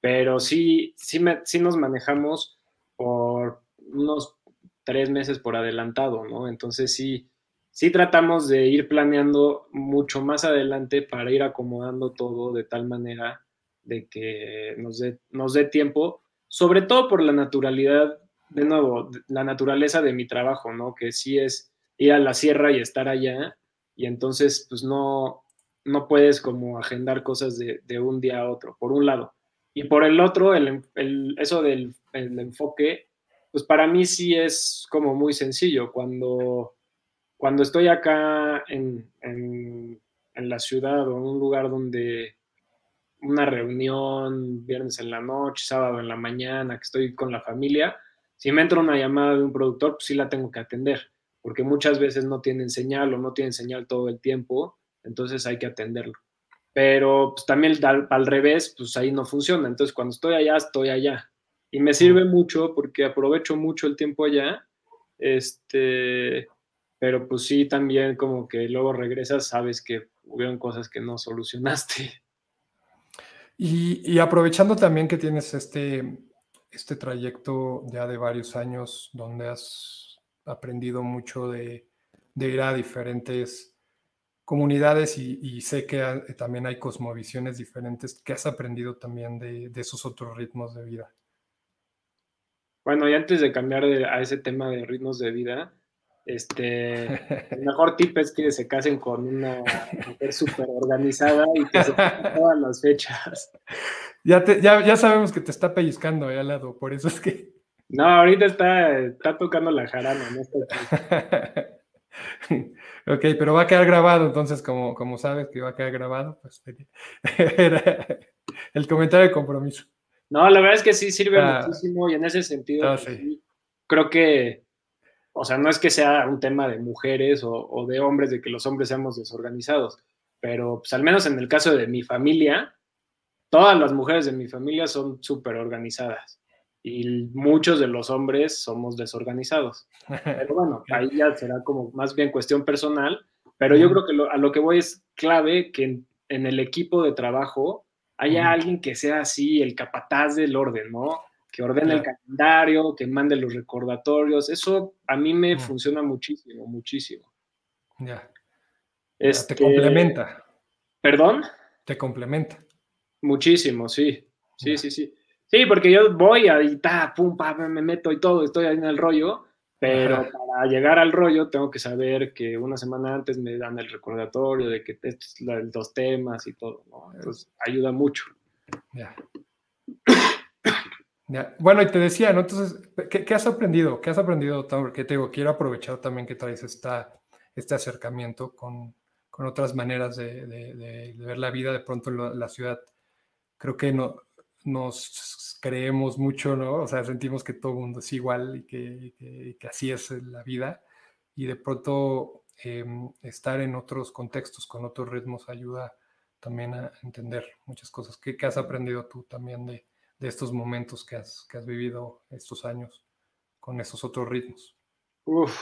Pero sí, sí, me, sí nos manejamos por unos tres meses por adelantado, ¿no? Entonces sí, sí tratamos de ir planeando mucho más adelante para ir acomodando todo de tal manera de que nos dé, nos dé tiempo, sobre todo por la naturalidad, de nuevo, la naturaleza de mi trabajo, ¿no? Que sí es ir a la sierra y estar allá, y entonces pues no, no puedes como agendar cosas de, de un día a otro, por un lado. Y por el otro, el, el, eso del el enfoque, pues para mí sí es como muy sencillo. Cuando, cuando estoy acá en, en, la ciudad o en un lugar donde una reunión viernes en la noche, sábado en la mañana, que estoy con la familia, si me entra una llamada de un productor, pues sí la tengo que atender, porque muchas veces no tienen señal o no tienen señal todo el tiempo, entonces hay que atenderlo. Pero pues, también al, al revés, pues ahí no funciona. Entonces cuando estoy allá, estoy allá. Y me sirve mucho porque aprovecho mucho el tiempo allá. Este, pero pues sí, también como que luego regresas, sabes que hubieron cosas que no solucionaste. Y, aprovechando también que tienes este, este trayecto ya de varios años donde has aprendido mucho de, ir a diferentes comunidades y, sé que también hay cosmovisiones diferentes, ¿qué has aprendido también de, esos otros ritmos de vida? Bueno, y antes de cambiar a ese tema de ritmos de vida, este, el mejor tip es que se casen con una mujer súper organizada y que se *laughs* todas las fechas. Ya, ya, ya, sabemos que te está pellizcando ahí al lado, por eso es que. No, ahorita está, está tocando la jarana, no *laughs* ok, pero va a quedar grabado, entonces, como, como sabes que va a quedar grabado, pues *laughs* era el comentario de compromiso. No, la verdad es que sí sirve ah. muchísimo y en ese sentido, ah, pues creo que o sea, no es que sea un tema de mujeres o, de hombres, de que los hombres seamos desorganizados, pero pues al menos en el caso de mi familia, todas las mujeres de mi familia son súper organizadas y muchos de los hombres somos desorganizados. *laughs* Pero bueno, ahí ya será como más bien cuestión personal, pero yo creo que a lo que voy es clave que en, en el equipo de trabajo haya alguien que sea así, el capataz del orden, ¿no? que ordene el calendario, que mande los recordatorios. Eso a mí me funciona muchísimo, muchísimo. Ya. Este, te complementa. ¿Perdón? Te complementa. Muchísimo, sí. Sí, sí, sí. Sí, porque yo voy ahí, ta, pum, pa, me meto y todo, estoy ahí en el rollo, pero para llegar al rollo tengo que saber que una semana antes me dan el recordatorio de que estos los temas y todo, ¿no? Entonces ayuda mucho. Ya. Bueno, y te decía, ¿no? Entonces, ¿qué, has aprendido? ¿Qué has aprendido? Porque te digo, quiero aprovechar también que traes esta, este acercamiento con, con otras maneras de, de, ver la vida de pronto en la ciudad. Creo que no, nos creemos mucho, ¿no? O sea, sentimos que todo el mundo es igual y que, que, así es la vida. Y de pronto em, estar en otros contextos, con otros ritmos, ayuda también a entender muchas cosas. ¿Qué, qué has aprendido tú también de, de estos momentos que has, que has, vivido estos años con esos otros ritmos? Uf,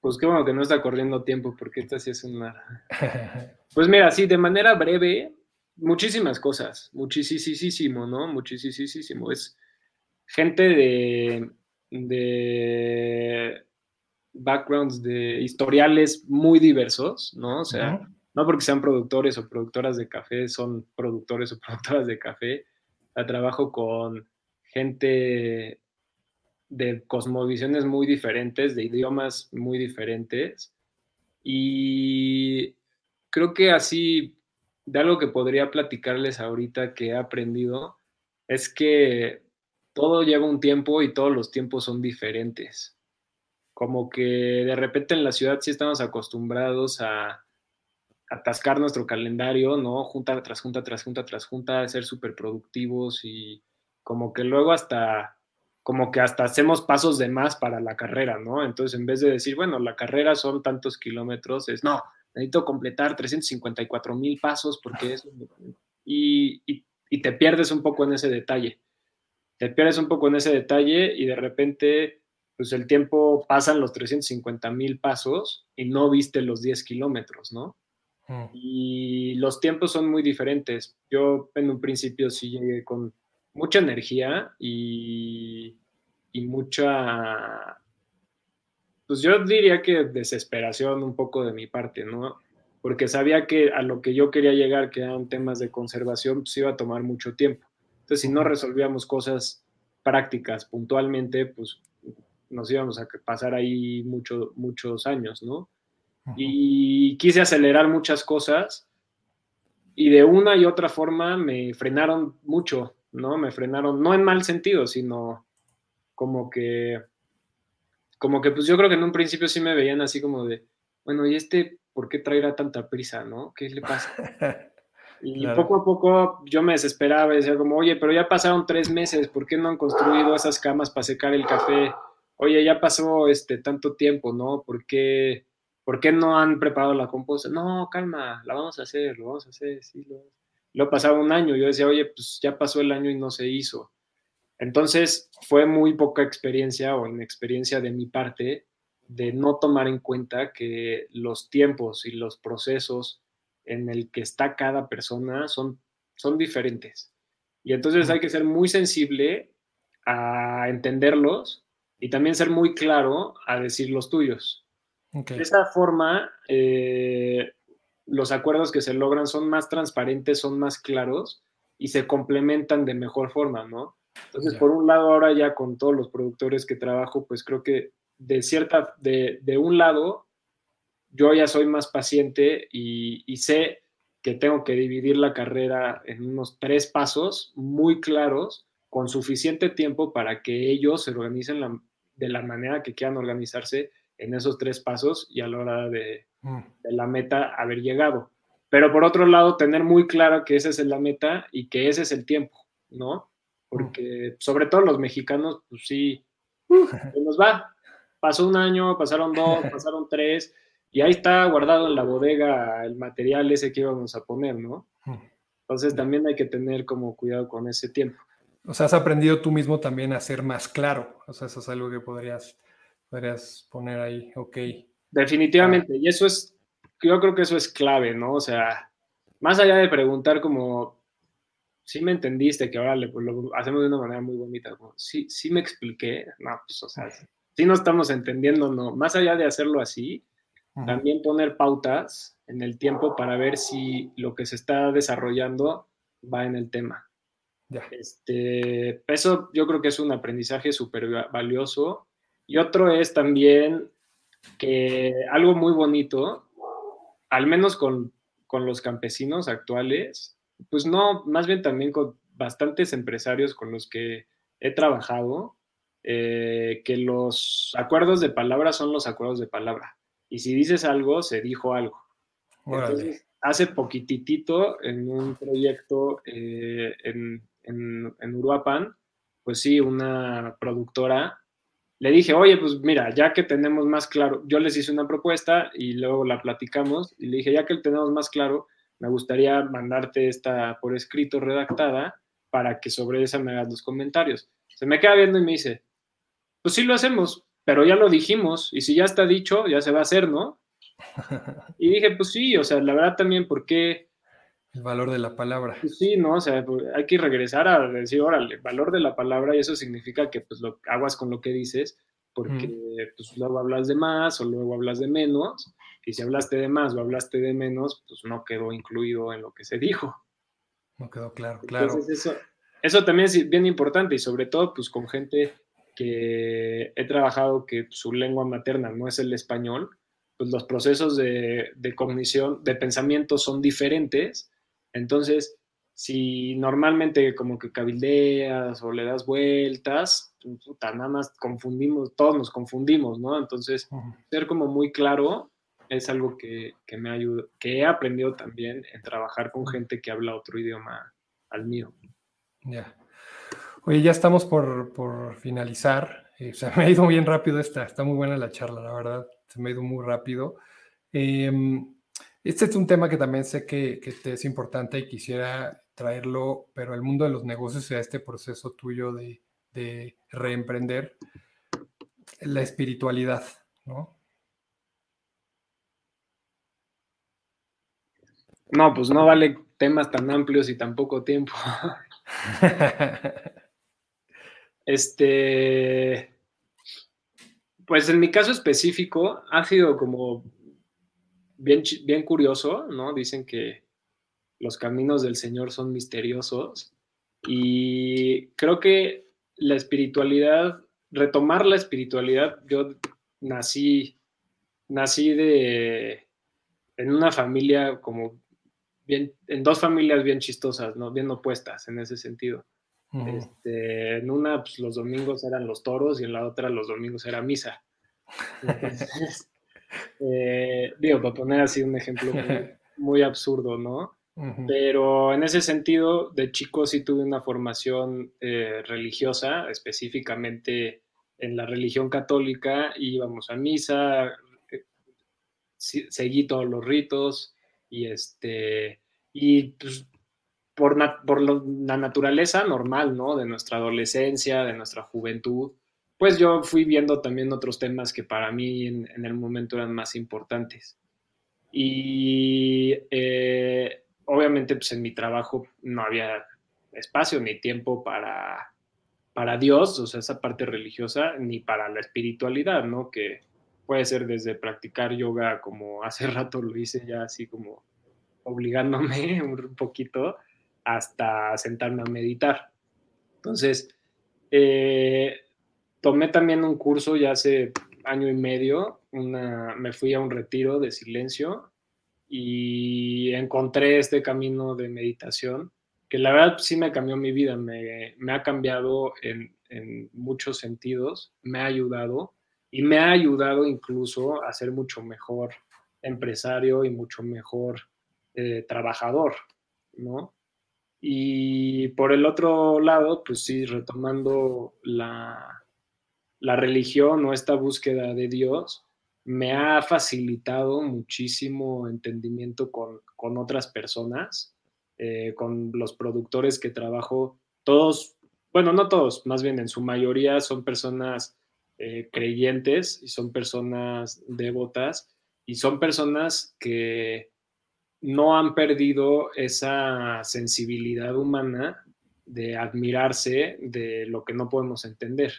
pues qué bueno que no está corriendo tiempo, porque esta sí es una... *laughs* Pues mira, sí, de manera breve, muchísimas cosas, muchísimo, ¿no? Muchísimo. Es gente de, de backgrounds, de historiales muy diversos, ¿no? O sea, no porque sean productores o productoras de café, son productores o productoras de café. trabajo con gente de cosmovisiones muy diferentes, de idiomas muy diferentes. Y creo que así de algo que podría platicarles ahorita que he aprendido es que todo lleva un tiempo y todos los tiempos son diferentes. Como que de repente en la ciudad sí estamos acostumbrados a atascar nuestro calendario, ¿no? Junta tras junta, tras junta, tras junta, ser súper productivos y como que luego hasta, como que hasta hacemos pasos de más para la carrera, ¿no? Entonces en vez de decir, bueno, la carrera son tantos kilómetros, es, no, necesito completar 354 mil pasos porque es... Y, y, te pierdes un poco en ese detalle. Te pierdes un poco en ese detalle y de repente, pues el tiempo pasan los 350 mil pasos y no viste los 10 kilómetros, ¿no? Mm. Y los tiempos son muy diferentes. Yo en un principio sí llegué con mucha energía y, y mucha pues yo diría que desesperación un poco de mi parte, ¿no? Porque sabía que a lo que yo quería llegar, que eran temas de conservación, pues iba a tomar mucho tiempo. Entonces, si no resolvíamos cosas prácticas puntualmente, pues nos íbamos a pasar ahí mucho, muchos años, ¿no? Y quise acelerar muchas cosas y de una y otra forma me frenaron mucho, ¿no? Me frenaron, no en mal sentido, sino como que como que pues yo creo que en un principio sí me veían así como de, bueno, ¿y este por qué traerá tanta prisa, no? ¿Qué le pasa? *laughs* Y poco a poco yo me desesperaba y decía como, oye, pero ya pasaron tres meses, ¿por qué no han construido esas camas para secar el café? Oye, ya pasó este tanto tiempo, ¿no? ¿Por qué, ¿por qué no han preparado la composta? No, calma, la vamos a hacer, lo vamos a hacer, sí, lo... Lo pasaba un año, yo decía, oye, pues ya pasó el año y no se hizo. Entonces, fue muy poca experiencia o inexperiencia de mi parte de no tomar en cuenta que los tiempos y los procesos en el que está cada persona son, son diferentes. Y entonces hay que ser muy sensible a entenderlos y también ser muy claro a decir los tuyos. De esa forma, eh, los acuerdos que se logran son más transparentes, son más claros y se complementan de mejor forma, ¿no? Entonces, por un lado, ahora ya con todos los productores que trabajo, pues creo que de cierta, de, de un lado, yo ya soy más paciente y, y, sé que tengo que dividir la carrera en unos tres pasos muy claros, con suficiente tiempo para que ellos se organicen de la manera que quieran organizarse en esos tres pasos y a la hora de, mm. de la meta haber llegado. Pero por otro lado, tener muy claro que esa es la meta y que ese es el tiempo, ¿no? Porque sobre todo los mexicanos, pues sí, se nos va. Pasó un año, pasaron dos, *laughs* pasaron tres, y ahí está guardado en la bodega el material ese que íbamos a poner, ¿no? Entonces también hay que tener como cuidado con ese tiempo. O sea, has aprendido tú mismo también a ser más claro. O sea, eso es algo que podrías, podrías poner ahí, ok. Definitivamente, y eso es, yo creo que eso es clave, ¿no? O sea, más allá de preguntar como, sí me entendiste que ahora lo hacemos de una manera muy bonita. sí, sí me expliqué. No, pues, o sea, sí no estamos entendiendo, no. Más allá de hacerlo así, también poner pautas en el tiempo para ver si lo que se está desarrollando va en el tema. Este, eso yo creo que es un aprendizaje súper valioso. Y otro es también que algo muy bonito, al menos con, con los campesinos actuales, pues no, más bien también con bastantes empresarios con los que he trabajado, eh, que los acuerdos de palabra son los acuerdos de palabra. Y si dices algo, se dijo algo. Entonces, hace poquitito en un proyecto eh, en, en, en, Uruapan, pues sí, una productora, le dije, oye, pues mira, ya que tenemos más claro, yo les hice una propuesta y luego la platicamos y le dije, ya que tenemos más claro, me gustaría mandarte esta por escrito redactada para que sobre esa me hagas los comentarios. Se me queda viendo y me dice, pues sí lo hacemos, pero ya lo dijimos, y si ya está dicho, ya se va a hacer, ¿no? *laughs* Y dije, pues sí, o sea, la verdad también, ¿por qué? El valor de la palabra. Pues sí, ¿no? O sea, pues, hay que regresar a decir, órale, valor de la palabra, y eso significa que pues lo aguas con lo que dices, porque pues luego hablas de más o luego hablas de menos, y si hablaste de más o hablaste de menos, pues no quedó incluido en lo que se dijo. No quedó claro, claro. Entonces eso, eso también es bien importante y sobre todo pues con gente que he trabajado que su lengua materna no es el español, pues los procesos de, cognición, de pensamiento son diferentes. Entonces, si normalmente como que cabildeas o le das vueltas, puta, nada más confundimos, todos nos confundimos, ¿no? Entonces, ser como muy claro es algo que, me ayuda, que he aprendido también en trabajar con gente que habla otro idioma al mío. Ya. Oye, ya estamos por, finalizar. Eh, se *laughs* me ha ido bien rápido esta, está muy buena la charla, la verdad. Se me ha ido muy rápido. Em, este es un tema que también sé que, te es importante y quisiera traerlo, pero el mundo de los negocios y a este proceso tuyo de, de reemprender, la espiritualidad, ¿no? No, pues no vale temas tan amplios y tan poco tiempo. *laughs* Este, pues en mi caso específico ha sido como bien, bien curioso, ¿no? Dicen que los caminos del Señor son misteriosos y creo que la espiritualidad, retomar la espiritualidad, yo nací, nací de, en una familia como bien, en dos familias bien chistosas, ¿no? Bien opuestas en ese sentido. Este, en una, pues, los domingos eran los toros y en la otra los domingos era misa. *laughs* Eh, digo, para poner así un ejemplo muy, *laughs* absurdo, ¿no? Pero en ese sentido, de chico sí tuve una formación eh, religiosa, específicamente en la religión católica, íbamos a misa, eh, seguí todos los ritos y este, y pues por, la naturaleza normal, ¿no? De nuestra adolescencia, de nuestra juventud, pues yo fui viendo también otros temas que para mí en, el momento eran más importantes. Y eh, obviamente pues en mi trabajo no había espacio ni tiempo para, para Dios, o sea, esa parte religiosa, ni para la espiritualidad, ¿no? Que puede ser desde practicar yoga como hace *laughs* rato lo hice ya así como obligándome *laughs* un poquito, hasta sentarme a meditar. Entonces, eh, tomé también un curso ya hace año y medio, me fui a un retiro de silencio y encontré este camino de meditación que la verdad sí me cambió mi vida, me, ha cambiado en, muchos sentidos, me ha ayudado y me ha ayudado incluso a ser mucho mejor empresario y mucho mejor eh, trabajador, ¿no? Y por el otro lado, pues sí, retomando la, la religión o esta búsqueda de Dios, me ha facilitado muchísimo entendimiento con, con otras personas, eh, con los productores que trabajo, todos, bueno, no todos, más bien en su mayoría son personas eh, creyentes y son personas devotas y son personas que no han perdido esa sensibilidad humana de admirarse de lo que no podemos entender.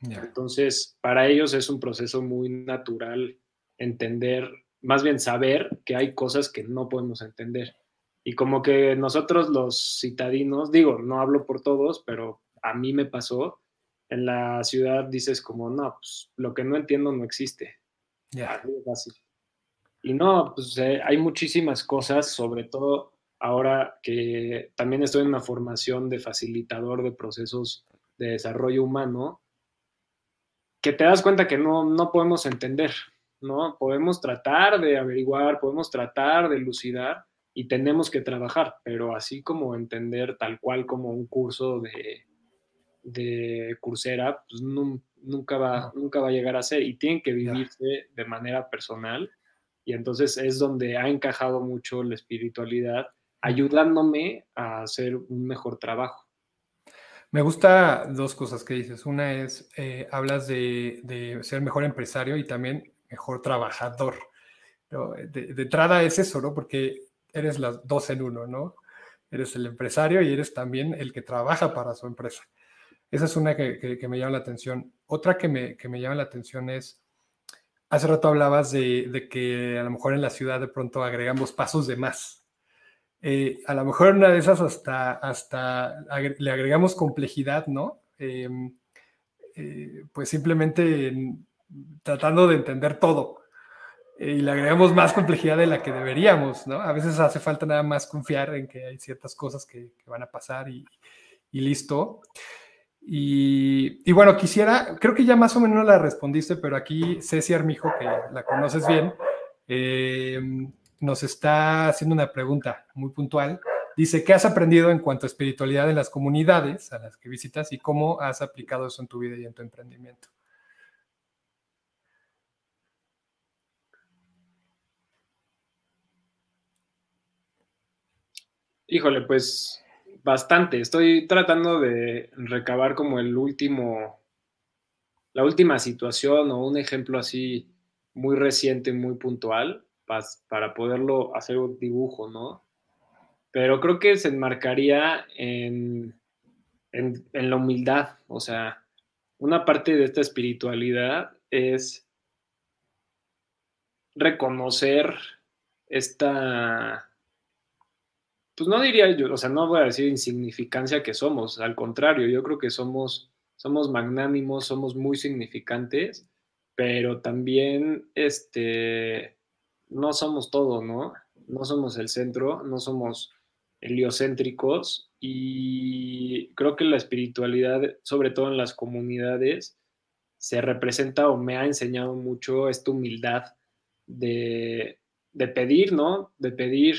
Entonces, para ellos es un proceso muy natural entender, más bien saber que hay cosas que no podemos entender. Y como que nosotros los citadinos, digo, no hablo por todos, pero a mí me pasó, en la ciudad dices como, no, pues lo que no entiendo no existe. Ya. fácil. Y no, pues eh, hay muchísimas cosas, sobre todo ahora que también estoy en una formación de facilitador de procesos de desarrollo humano, que te das cuenta que no, no podemos entender, ¿no? Podemos tratar de averiguar, podemos tratar de lucidar y tenemos que trabajar, pero así como entender tal cual como un curso de, de Coursera, pues nunca, va, nunca va a llegar a ser y tienen que vivirse de manera personal y entonces es donde ha encajado mucho la espiritualidad, ayudándome a hacer un mejor trabajo. Me gusta dos cosas que dices. Una es, eh, hablas de, ser mejor empresario y también mejor trabajador. De, de, entrada es eso, ¿no? Porque eres las dos en uno, ¿no? Eres el empresario y eres también el que trabaja para su empresa. Esa es una que, me llama la atención. Otra que me, que me llama la atención es, hace rato hablabas de, que a lo mejor en la ciudad de pronto agregamos pasos de más. Eh, a lo mejor una de esas hasta, hasta le agregamos complejidad, ¿no? Em, eh, pues simplemente tratando de entender todo. y le agregamos más complejidad de la que deberíamos, ¿no? A veces hace falta nada más confiar en que hay ciertas cosas que, van a pasar y, y listo. Y, bueno, quisiera, creo que ya más o menos la respondiste, pero aquí Ceci Armijo, que la conoces bien, eh, nos está haciendo una pregunta muy puntual. Dice, ¿qué has aprendido en cuanto a espiritualidad en las comunidades a las que visitas y cómo has aplicado eso en tu vida y en tu emprendimiento? Híjole, pues bastante. Estoy tratando de recabar como el último, la última situación o un ejemplo así muy reciente, muy puntual, para poderlo hacer un dibujo, ¿no? Pero creo que se enmarcaría en, en, en la humildad, o sea, una parte de esta espiritualidad es reconocer esta pues no diría yo, o sea, no voy a decir insignificancia que somos, al contrario, yo creo que somos, somos magnánimos, somos muy significantes, pero también, este, no somos todo, ¿no? No somos el centro, no somos heliocéntricos y creo que la espiritualidad, sobre todo en las comunidades, se representa o me ha enseñado mucho esta humildad de, de pedir, ¿no? De pedir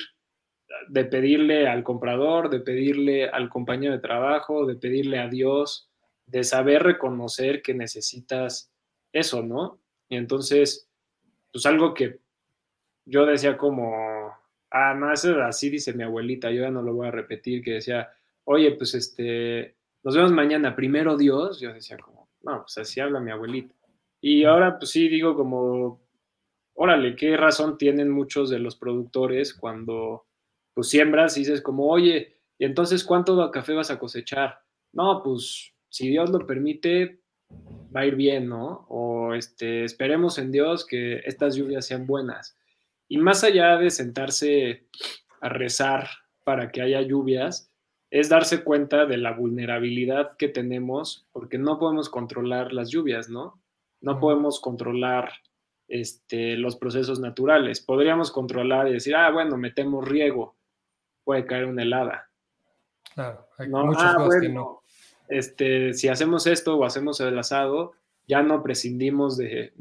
de pedirle al comprador, de pedirle al compañero de trabajo, de pedirle a Dios, de saber reconocer que necesitas eso, ¿no? Y entonces, pues algo que yo decía como, ah, no, eso así dice mi abuelita, yo ya no lo voy a repetir, que decía, oye, pues este, nos vemos mañana, primero Dios, yo decía como, no, pues así habla mi abuelita. Y ahora, pues sí, digo como, órale, qué razón tienen muchos de los productores cuando pues siembras y dices como, oye, ¿y entonces cuánto café vas a cosechar? No, pues si Dios lo permite, va a ir bien, ¿no? O este, esperemos en Dios que estas lluvias sean buenas. Y más allá de sentarse a rezar para que haya lluvias, es darse cuenta de la vulnerabilidad que tenemos, porque no podemos controlar las lluvias, ¿no? No podemos controlar este, los procesos naturales. Podríamos controlar y decir, ah, bueno, metemos riego, puede caer una helada. Claro, hay muchas ah, cosas que no. Este, si hacemos esto o hacemos el asado, ya no prescindimos de,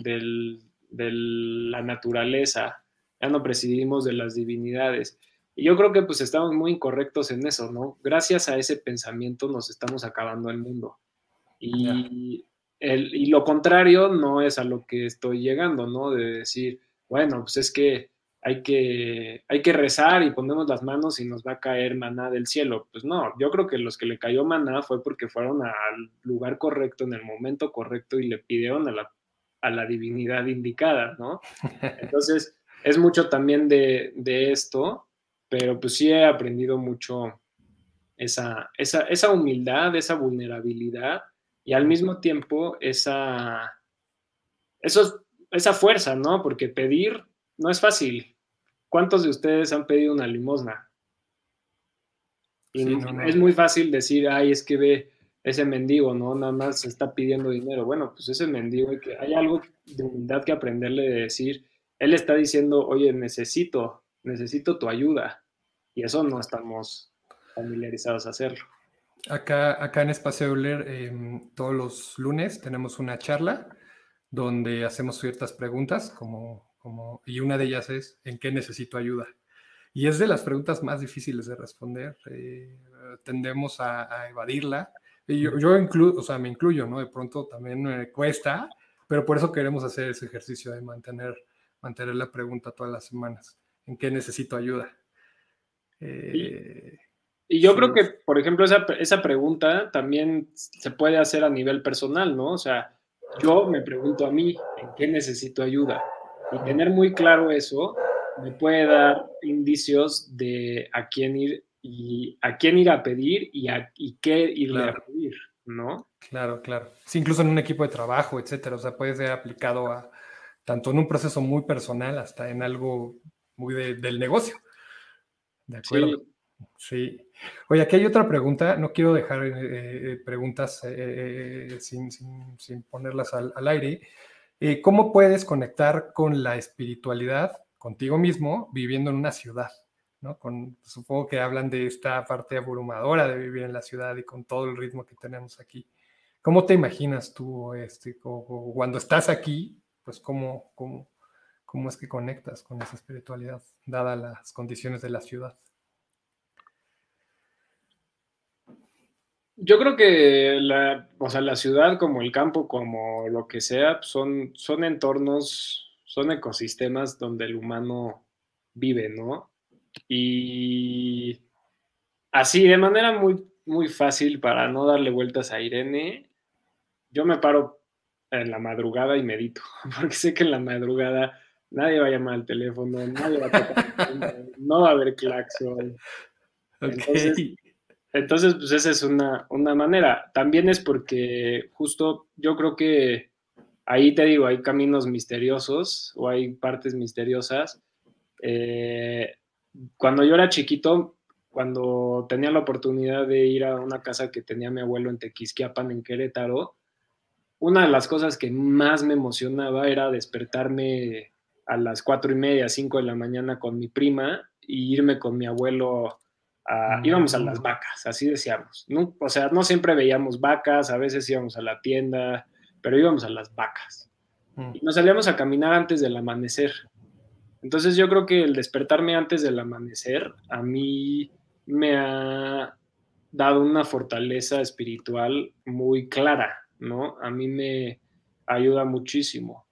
la naturaleza, ya no prescindimos de las divinidades. Y yo creo que pues estamos muy incorrectos en eso, ¿no? Gracias a ese pensamiento nos estamos acabando el mundo. Y, el, y lo contrario no es a lo que estoy llegando, ¿no? De decir, bueno, pues es que hay que, hay que rezar y ponemos las manos y nos va a caer maná del cielo. Pues no, yo creo que los que le cayó maná fue porque fueron al lugar correcto, en el momento correcto y le pidieron a la, a la divinidad indicada, ¿no? *laughs* Entonces, es mucho también de, de, esto, pero pues sí he aprendido mucho esa, esa, esa humildad, esa vulnerabilidad y al mismo tiempo esa, esa fuerza, ¿no? Porque pedir no es fácil. ¿Cuántos de ustedes han pedido una limosna? Y es muy fácil decir, ay, es que ve ese mendigo, ¿no? Nada más se está pidiendo dinero. Bueno, pues ese mendigo, que hay algo de humildad que aprenderle de decir, él está diciendo, oye, necesito, necesito tu ayuda. Y eso no estamos familiarizados a hacerlo. Acá, acá en Espacio Euler, em, todos los lunes tenemos una charla donde hacemos ciertas preguntas, como, como, y una de ellas es, ¿en qué necesito ayuda? Y es de las preguntas más difíciles de responder. Eh, tendemos a, evadirla. Y yo, yo incluyo, o sea, me incluyo, ¿no? De pronto también me cuesta, pero por eso queremos hacer ese ejercicio de mantener, mantener la pregunta todas las semanas. ¿En qué necesito ayuda? Eh, y yo creo que, por ejemplo, esa, esa, pregunta también se puede hacer a nivel personal, ¿no? O sea, yo me pregunto a mí, ¿en qué necesito ayuda? Y tener muy claro eso me puede dar indicios de a quién ir y a quién ir a pedir y, a, y qué irle a pedir, ¿no? Claro, claro. Sí, incluso en un equipo de trabajo, etcétera. O sea, puede ser aplicado a tanto en un proceso muy personal hasta en algo muy del negocio. De acuerdo. Sí. Oye, aquí hay otra pregunta. No quiero dejar eh, eh, preguntas eh, sin, ponerlas al, aire. ¿Cómo puedes conectar con la espiritualidad contigo mismo viviendo en una ciudad? Con, supongo que hablan de esta parte abrumadora de vivir en la ciudad y con todo el ritmo que tenemos aquí. ¿Cómo te imaginas tú este, cuando estás aquí? Pues cómo, cómo, cómo es que conectas con esa espiritualidad, dadas las condiciones de la ciudad. Yo creo que la, o sea, la ciudad como el campo, como lo que sea, son, son entornos, son ecosistemas donde el humano vive, ¿no? Y así, de manera muy, muy fácil, para no darle vueltas a Irene, yo me paro en la madrugada y medito, *laughs* porque sé que en la madrugada nadie va a llamar al teléfono, nadie va a tocar, *laughs* no va a haber claxon. Okay. Entonces, pues esa es una, manera. También es porque justo yo creo que ahí te digo, hay caminos misteriosos o hay partes misteriosas. Eh, cuando yo era chiquito, cuando tenía la oportunidad de ir a una casa que tenía mi abuelo en Tequisquiapan, en Querétaro, una de las cosas que más me emocionaba era despertarme a las cuatro y media, cinco de la mañana con mi prima y irme con mi abuelo íbamos a las mm. vacas, así decíamos. ¿no? O sea, no siempre veíamos vacas, a veces íbamos a la tienda, pero íbamos a las vacas. Mm. Y nos salíamos a caminar antes del amanecer. Entonces yo creo que el despertarme antes del amanecer a mí me ha dado una fortaleza espiritual muy clara, ¿no? A mí me ayuda muchísimo.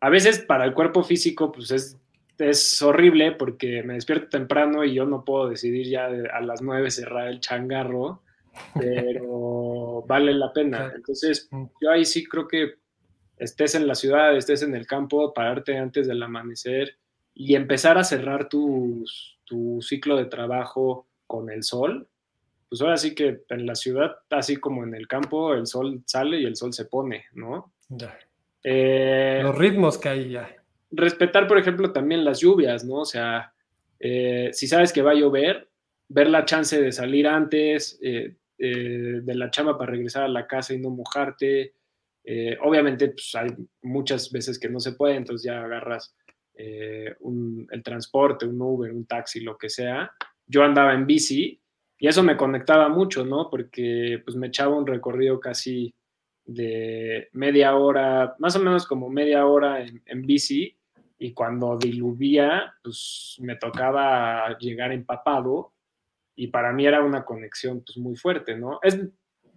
A veces para el cuerpo físico, pues es es horrible porque me despierto temprano y yo no puedo decidir ya a las nueve cerrar el changarro, pero *laughs* vale la pena. Entonces, mm. yo ahí sí creo que estés en la ciudad, estés en el campo, pararte antes del amanecer y empezar a cerrar tu, tu ciclo de trabajo con el sol. Pues ahora sí que en la ciudad, así como en el campo, el sol sale y el sol se pone, ¿no? Ya. Eh, Los ritmos que hay ya respetar, por ejemplo, también las lluvias, ¿no? O sea, eh, si sabes que va a llover, ver la chance de salir antes eh, eh, de la chamba para regresar a la casa y no mojarte. obviamente, pues hay muchas veces que no se puede, entonces ya agarras el transporte, un Uber, un taxi, lo que sea. Yo andaba en bici y eso me conectaba mucho, ¿no? Porque pues me echaba un recorrido casi de media hora, más o menos como media hora en, en bici y cuando diluvía, pues me tocaba llegar empapado y para mí era una conexión pues muy fuerte, ¿no? Es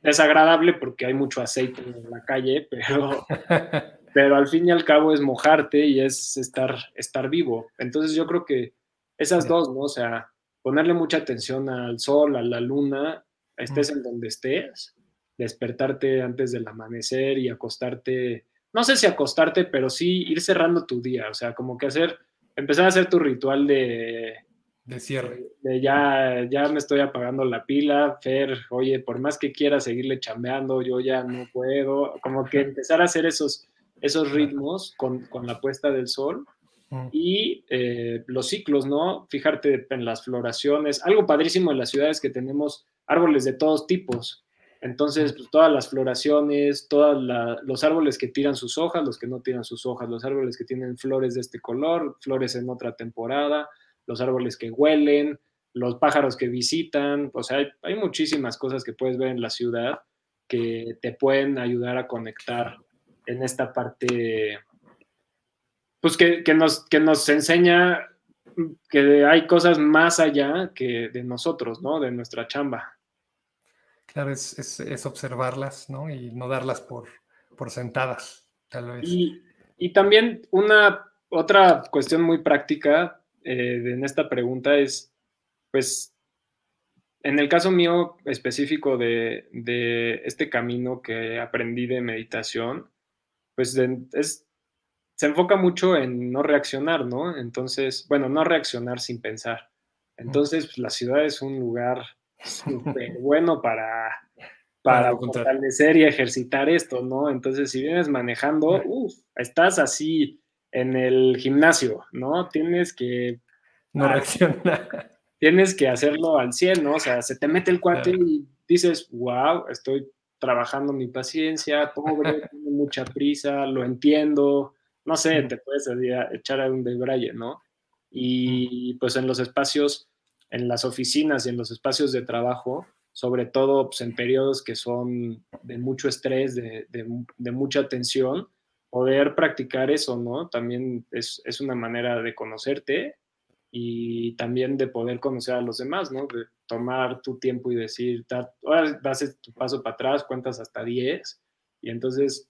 desagradable porque hay mucho aceite en la calle, pero, *laughs* pero al fin y al cabo es mojarte y es estar, estar vivo. Entonces yo creo que esas dos, ¿no? O sea, ponerle mucha atención al sol, a la luna, estés en donde estés, despertarte antes del amanecer y acostarte no sé si acostarte, pero sí ir cerrando tu día, o sea, como que hacer, empezar a hacer tu ritual de... De cierre. De ya, ya me estoy apagando la pila, Fer, oye, por más que quiera seguirle chambeando, yo ya no puedo, como que empezar a hacer esos, esos ritmos con, la puesta del sol y eh, los ciclos, ¿no? Fijarte en las floraciones. Algo padrísimo en las ciudades que tenemos árboles de todos tipos. Entonces, pues, todas las floraciones, todos los árboles que tiran sus hojas, los que no tiran sus hojas, los árboles que tienen flores de este color, flores en otra temporada, los árboles que huelen, los pájaros que visitan, o sea, hay, muchísimas cosas que puedes ver en la ciudad que te pueden ayudar a conectar en esta parte, pues que, nos, que nos enseña que hay cosas más allá que de nosotros, ¿no? De nuestra chamba. Claro, es, observarlas, ¿no? Y no darlas por, por sentadas, tal vez. Y, y también una otra cuestión muy práctica eh, en esta pregunta es, pues, en el caso mío específico de, este camino que aprendí de meditación, pues es, se enfoca mucho en no reaccionar, ¿no? Entonces, bueno, no reaccionar sin pensar. Entonces, pues, la ciudad es un lugar súper bueno para, para fortalecer y ejercitar esto, ¿no? Entonces, si vienes manejando, uff, estás así en el gimnasio, ¿no? Tienes que... No reaccionar. Tienes que hacerlo al 100, ¿no? O sea, se te mete el cuate y dices, wow, estoy trabajando mi paciencia, pobre, *laughs* tengo mucha prisa, lo entiendo, no sé, te puedes echar a un debraye, ¿no? Y pues en los espacios, en las oficinas y en los espacios de trabajo, sobre todo pues, en periodos que son de mucho estrés, de, mucha tensión, poder practicar eso, ¿no? También es, una manera de conocerte y también de poder conocer a los demás, ¿no? De tomar tu tiempo y decir, ahora das tu paso para atrás, cuentas hasta 10 y entonces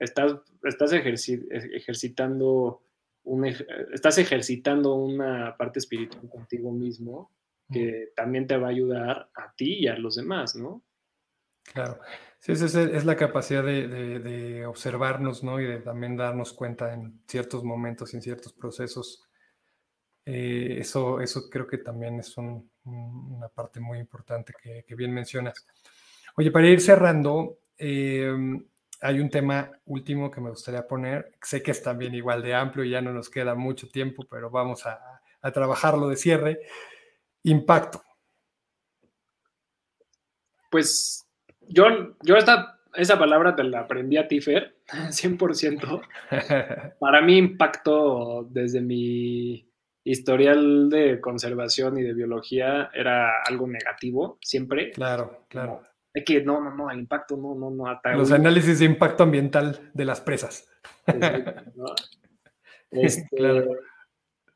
estás, estás ejercitando un, estás ejercitando una parte espiritual contigo mismo que también te va a ayudar a ti y a los demás, ¿no? Claro. Sí, esa es, la capacidad de, observarnos, ¿no? Y de también darnos cuenta en ciertos momentos, en ciertos procesos. Eh, eso, eso creo que también es una parte muy importante que, bien mencionas. Oye, para ir cerrando, em, hay un tema último que me gustaría poner. Sé que es también igual de amplio y ya no nos queda mucho tiempo, pero vamos a, a trabajarlo de cierre. Impacto. Pues yo, yo esta, esa palabra te la aprendí a Tifer, 100%. *laughs* *laughs* Para mí impacto desde mi historial de conservación y de biología era algo negativo, siempre. Claro, claro. Es que no, no, no, el impacto no, no, no. Los análisis de impacto ambiental de las presas. *laughs* Este,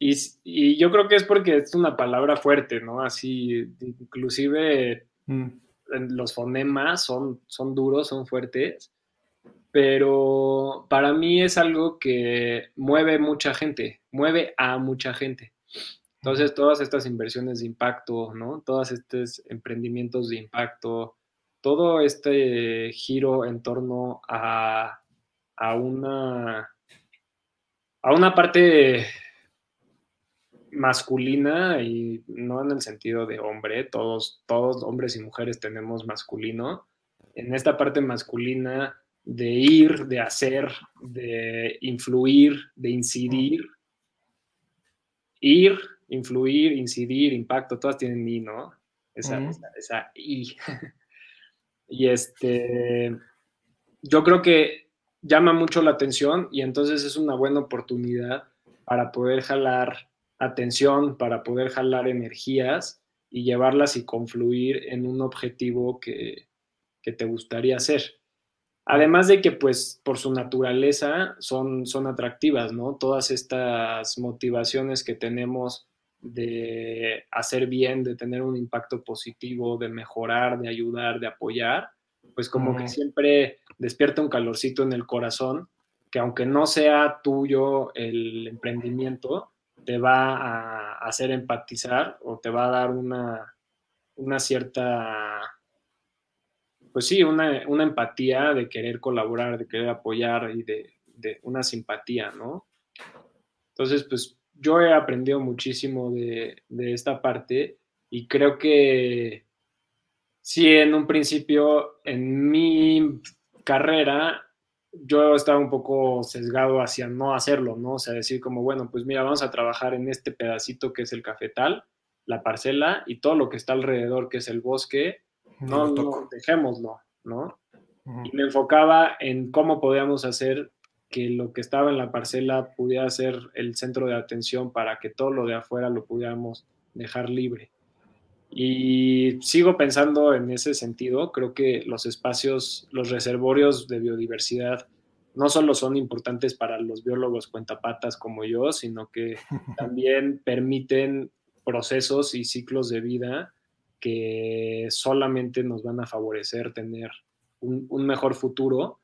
y, y, yo creo que es porque es una palabra fuerte, ¿no? Así, inclusive mm los fonemas son, son duros, son fuertes, pero para mí es algo que mueve mucha gente, mueve a mucha gente. Entonces, todas estas inversiones de impacto, ¿no? Todos estos emprendimientos de impacto, todo este giro en torno a, a una, a una parte masculina y no en el sentido de hombre, todos, todos hombres y mujeres tenemos masculino. En esta parte masculina de ir, de hacer, de influir, de incidir, ir, influir, incidir, impacto, todas tienen I, ¿no? Esa, esa, I. *laughs* y este, yo creo que llama mucho la atención y entonces es una buena oportunidad para poder jalar atención para poder jalar energías y llevarlas y confluir en un objetivo que, te gustaría hacer. Además de que, pues, por su naturaleza son, son atractivas, ¿no? Todas estas motivaciones que tenemos de hacer bien, de tener un impacto positivo, de mejorar, de ayudar, de apoyar, pues como que siempre despierta un calorcito en el corazón, que aunque no sea tuyo el emprendimiento, te va a hacer empatizar o te va a dar una, una cierta, pues sí, una, empatía de querer colaborar, de querer apoyar y de, una simpatía, ¿no? Entonces, pues yo he aprendido muchísimo de, de esta parte y creo que sí, en un principio, en mi carrera, yo estaba un poco sesgado hacia no hacerlo, ¿no? O sea, decir como, bueno, pues mira, vamos a trabajar en este pedacito que es el cafetal, la parcela y todo lo que está alrededor, que es el bosque, no, no dejémoslo, ¿no? Y me enfocaba en cómo podíamos hacer que lo que estaba en la parcela pudiera ser el centro de atención para que todo lo de afuera lo pudiéramos dejar libre. Y sigo pensando en ese sentido. Creo que los espacios, los reservorios de biodiversidad no solo son importantes para los biólogos cuentapatas como yo, sino que *laughs* también permiten procesos y ciclos de vida que solamente nos van a favorecer tener un, un mejor futuro.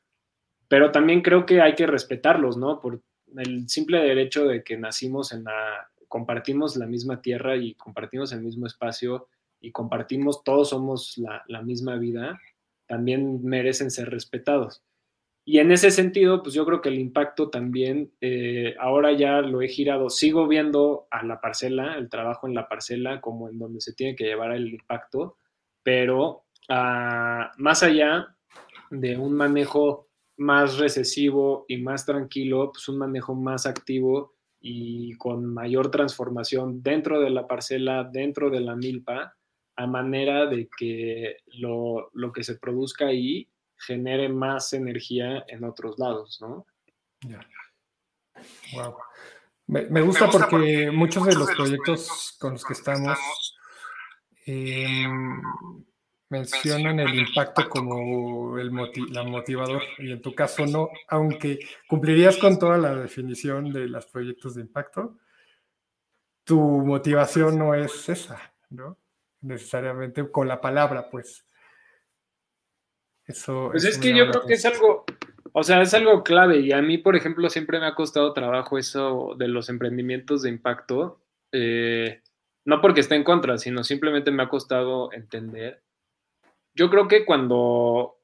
Pero también creo que hay que respetarlos, ¿no? Por el simple derecho de que nacimos en la, compartimos la misma tierra y compartimos el mismo espacio y compartimos, todos somos la, misma vida, también merecen ser respetados. Y en ese sentido, pues yo creo que el impacto también, eh, ahora ya lo he girado, sigo viendo a la parcela, el trabajo en la parcela como en donde se tiene que llevar el impacto, pero ah, más allá de un manejo más recesivo y más tranquilo, pues un manejo más activo y con mayor transformación dentro de la parcela, dentro de la milpa, a manera de que lo, que se produzca ahí genere más energía en otros lados, ¿no? Wow. Me, gusta porque, muchos de los proyectos con los que estamos em, mencionan el impacto como el la motivador y en tu caso no, aunque cumplirías con toda la definición de los proyectos de impacto, tu motivación no es esa, ¿no? necesariamente con la palabra, pues. Eso. Pues es, que yo creo que es algo, o sea, es algo clave y a mí, por ejemplo, siempre me ha costado trabajo eso de los emprendimientos de impacto. Eh, no porque esté en contra, sino simplemente me ha costado entender. Yo creo que cuando,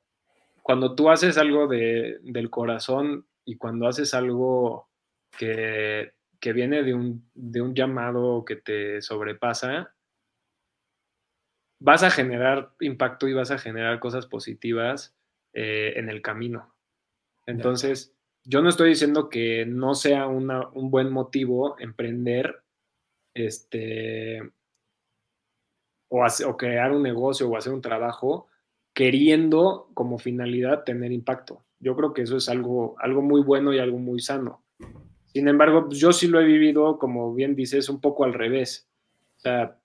cuando tú haces algo de, del corazón y cuando haces algo que, que viene de un, de un llamado que te sobrepasa, vas a generar impacto y vas a generar cosas positivas eh, en el camino. Entonces, yo no estoy diciendo que no sea un buen motivo emprender este, o, o crear un negocio o hacer un trabajo queriendo como finalidad tener impacto. Yo creo que eso es algo, algo muy bueno y algo muy sano. Sin embargo, pues, yo sí lo he vivido, como bien dices, un poco al revés. O sea,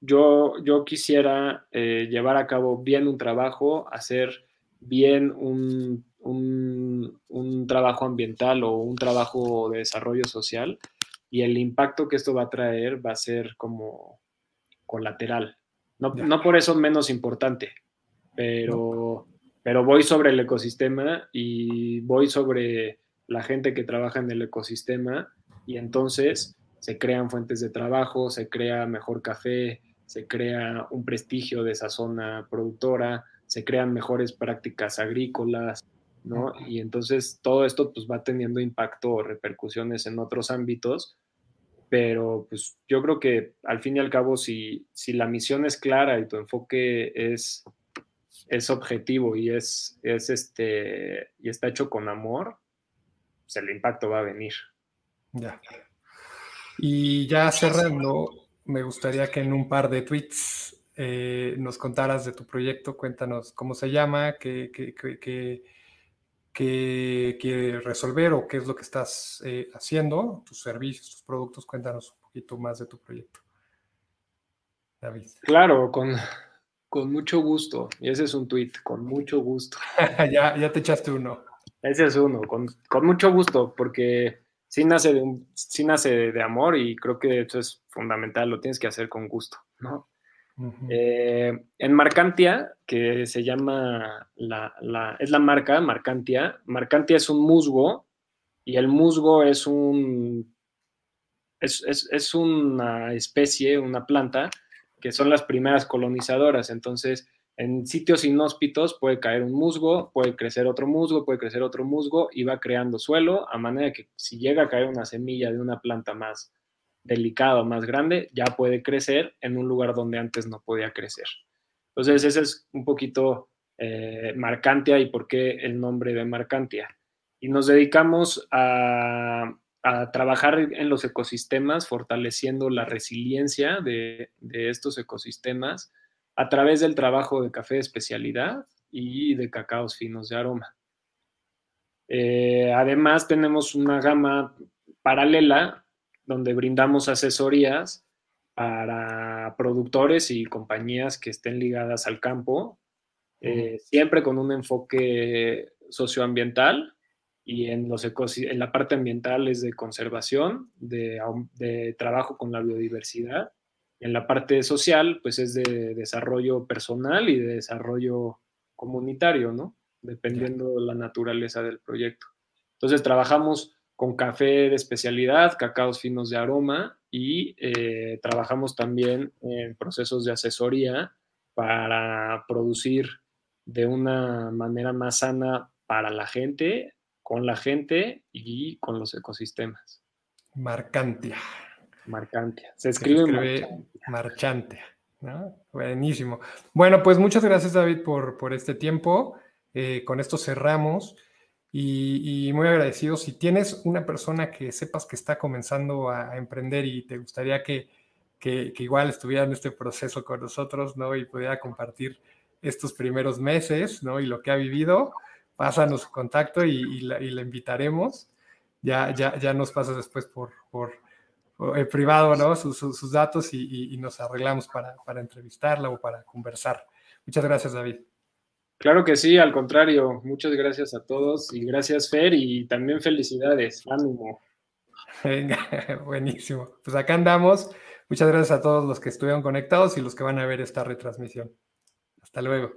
yo, yo quisiera eh, llevar a cabo bien un trabajo, hacer bien un, trabajo ambiental o un trabajo de desarrollo social y el impacto que esto va a traer va a ser como colateral. No, por eso menos importante, pero, pero voy sobre el ecosistema y voy sobre la gente que trabaja en el ecosistema y entonces se crean fuentes de trabajo, se crea mejor café, se crea un prestigio de esa zona productora, se crean mejores prácticas agrícolas, ¿no? Y entonces todo esto pues va teniendo impacto o repercusiones en otros ámbitos, pero pues yo creo que al fin y al cabo si, si la misión es clara y tu enfoque es, es objetivo y es, es este y está hecho con amor, pues el impacto va a venir. Ya. Y ya cerrando, me gustaría que en un par de tweets eh, nos contaras de tu proyecto, cuéntanos cómo se llama, qué, qué, quieres resolver o qué es lo que estás eh, haciendo, tus servicios, tus productos, cuéntanos un poquito más de tu proyecto. David. Claro, con, con mucho gusto. Y ese es un tweet, con mucho gusto. *laughs* ya, ya te echaste uno. Ese es uno, con, con mucho gusto, porque sí nace de, un, sí nace de amor y creo que eso es fundamental, lo tienes que hacer con gusto, ¿no? Eh, en Marcantia, que se llama, la, es la marca Marcantia, Marcantia es un musgo y el musgo es un, es, es una especie, una planta, que son las primeras colonizadoras, entonces en sitios inhóspitos puede caer un musgo, puede crecer otro musgo, puede crecer otro musgo y va creando suelo a manera que si llega a caer una semilla de una planta más delicada, más grande, ya puede crecer en un lugar donde antes no podía crecer. Entonces ese es un poquito eh, Marcantia y por qué el nombre de Marcantia. y nos dedicamos a, trabajar en los ecosistemas, fortaleciendo la resiliencia de, estos ecosistemas a través del trabajo de café de especialidad y de cacaos finos de aroma. Eh, además, tenemos una gama paralela donde brindamos asesorías para productores y compañías que estén ligadas al campo, eh, siempre con un enfoque socioambiental y en, los en la parte ambiental es de conservación, de, trabajo con la biodiversidad. En la parte social, pues es de desarrollo personal y de desarrollo comunitario, ¿no? Dependiendo de la naturaleza del proyecto. Entonces trabajamos con café de especialidad, cacaos finos de aroma y eh, trabajamos también en procesos de asesoría para producir de una manera más sana para la gente, con la gente y con los ecosistemas. Marcantia. Marcantia. Se escribe, Marchantia. Buenísimo. Bueno, pues muchas gracias David por, por este tiempo. Eh, con esto cerramos y, muy agradecido. Si tienes una persona que sepas que está comenzando a, emprender y te gustaría que, que, igual estuviera en este proceso con nosotros, ¿no? Y pudiera compartir estos primeros meses, ¿no? Y lo que ha vivido, pásanos su contacto y, la, invitaremos. Ya, ya, ya nos pasas después por, por, eh, privado, ¿no? Sus, datos y, nos arreglamos para, para entrevistarla o para conversar. Muchas gracias, David. Claro que sí, al contrario, muchas gracias a todos y gracias Fer y también felicidades, ánimo. *laughs* Venga, *laughs* buenísimo. Pues acá andamos. Muchas gracias a todos los que estuvieron conectados y los que van a ver esta retransmisión. Hasta luego.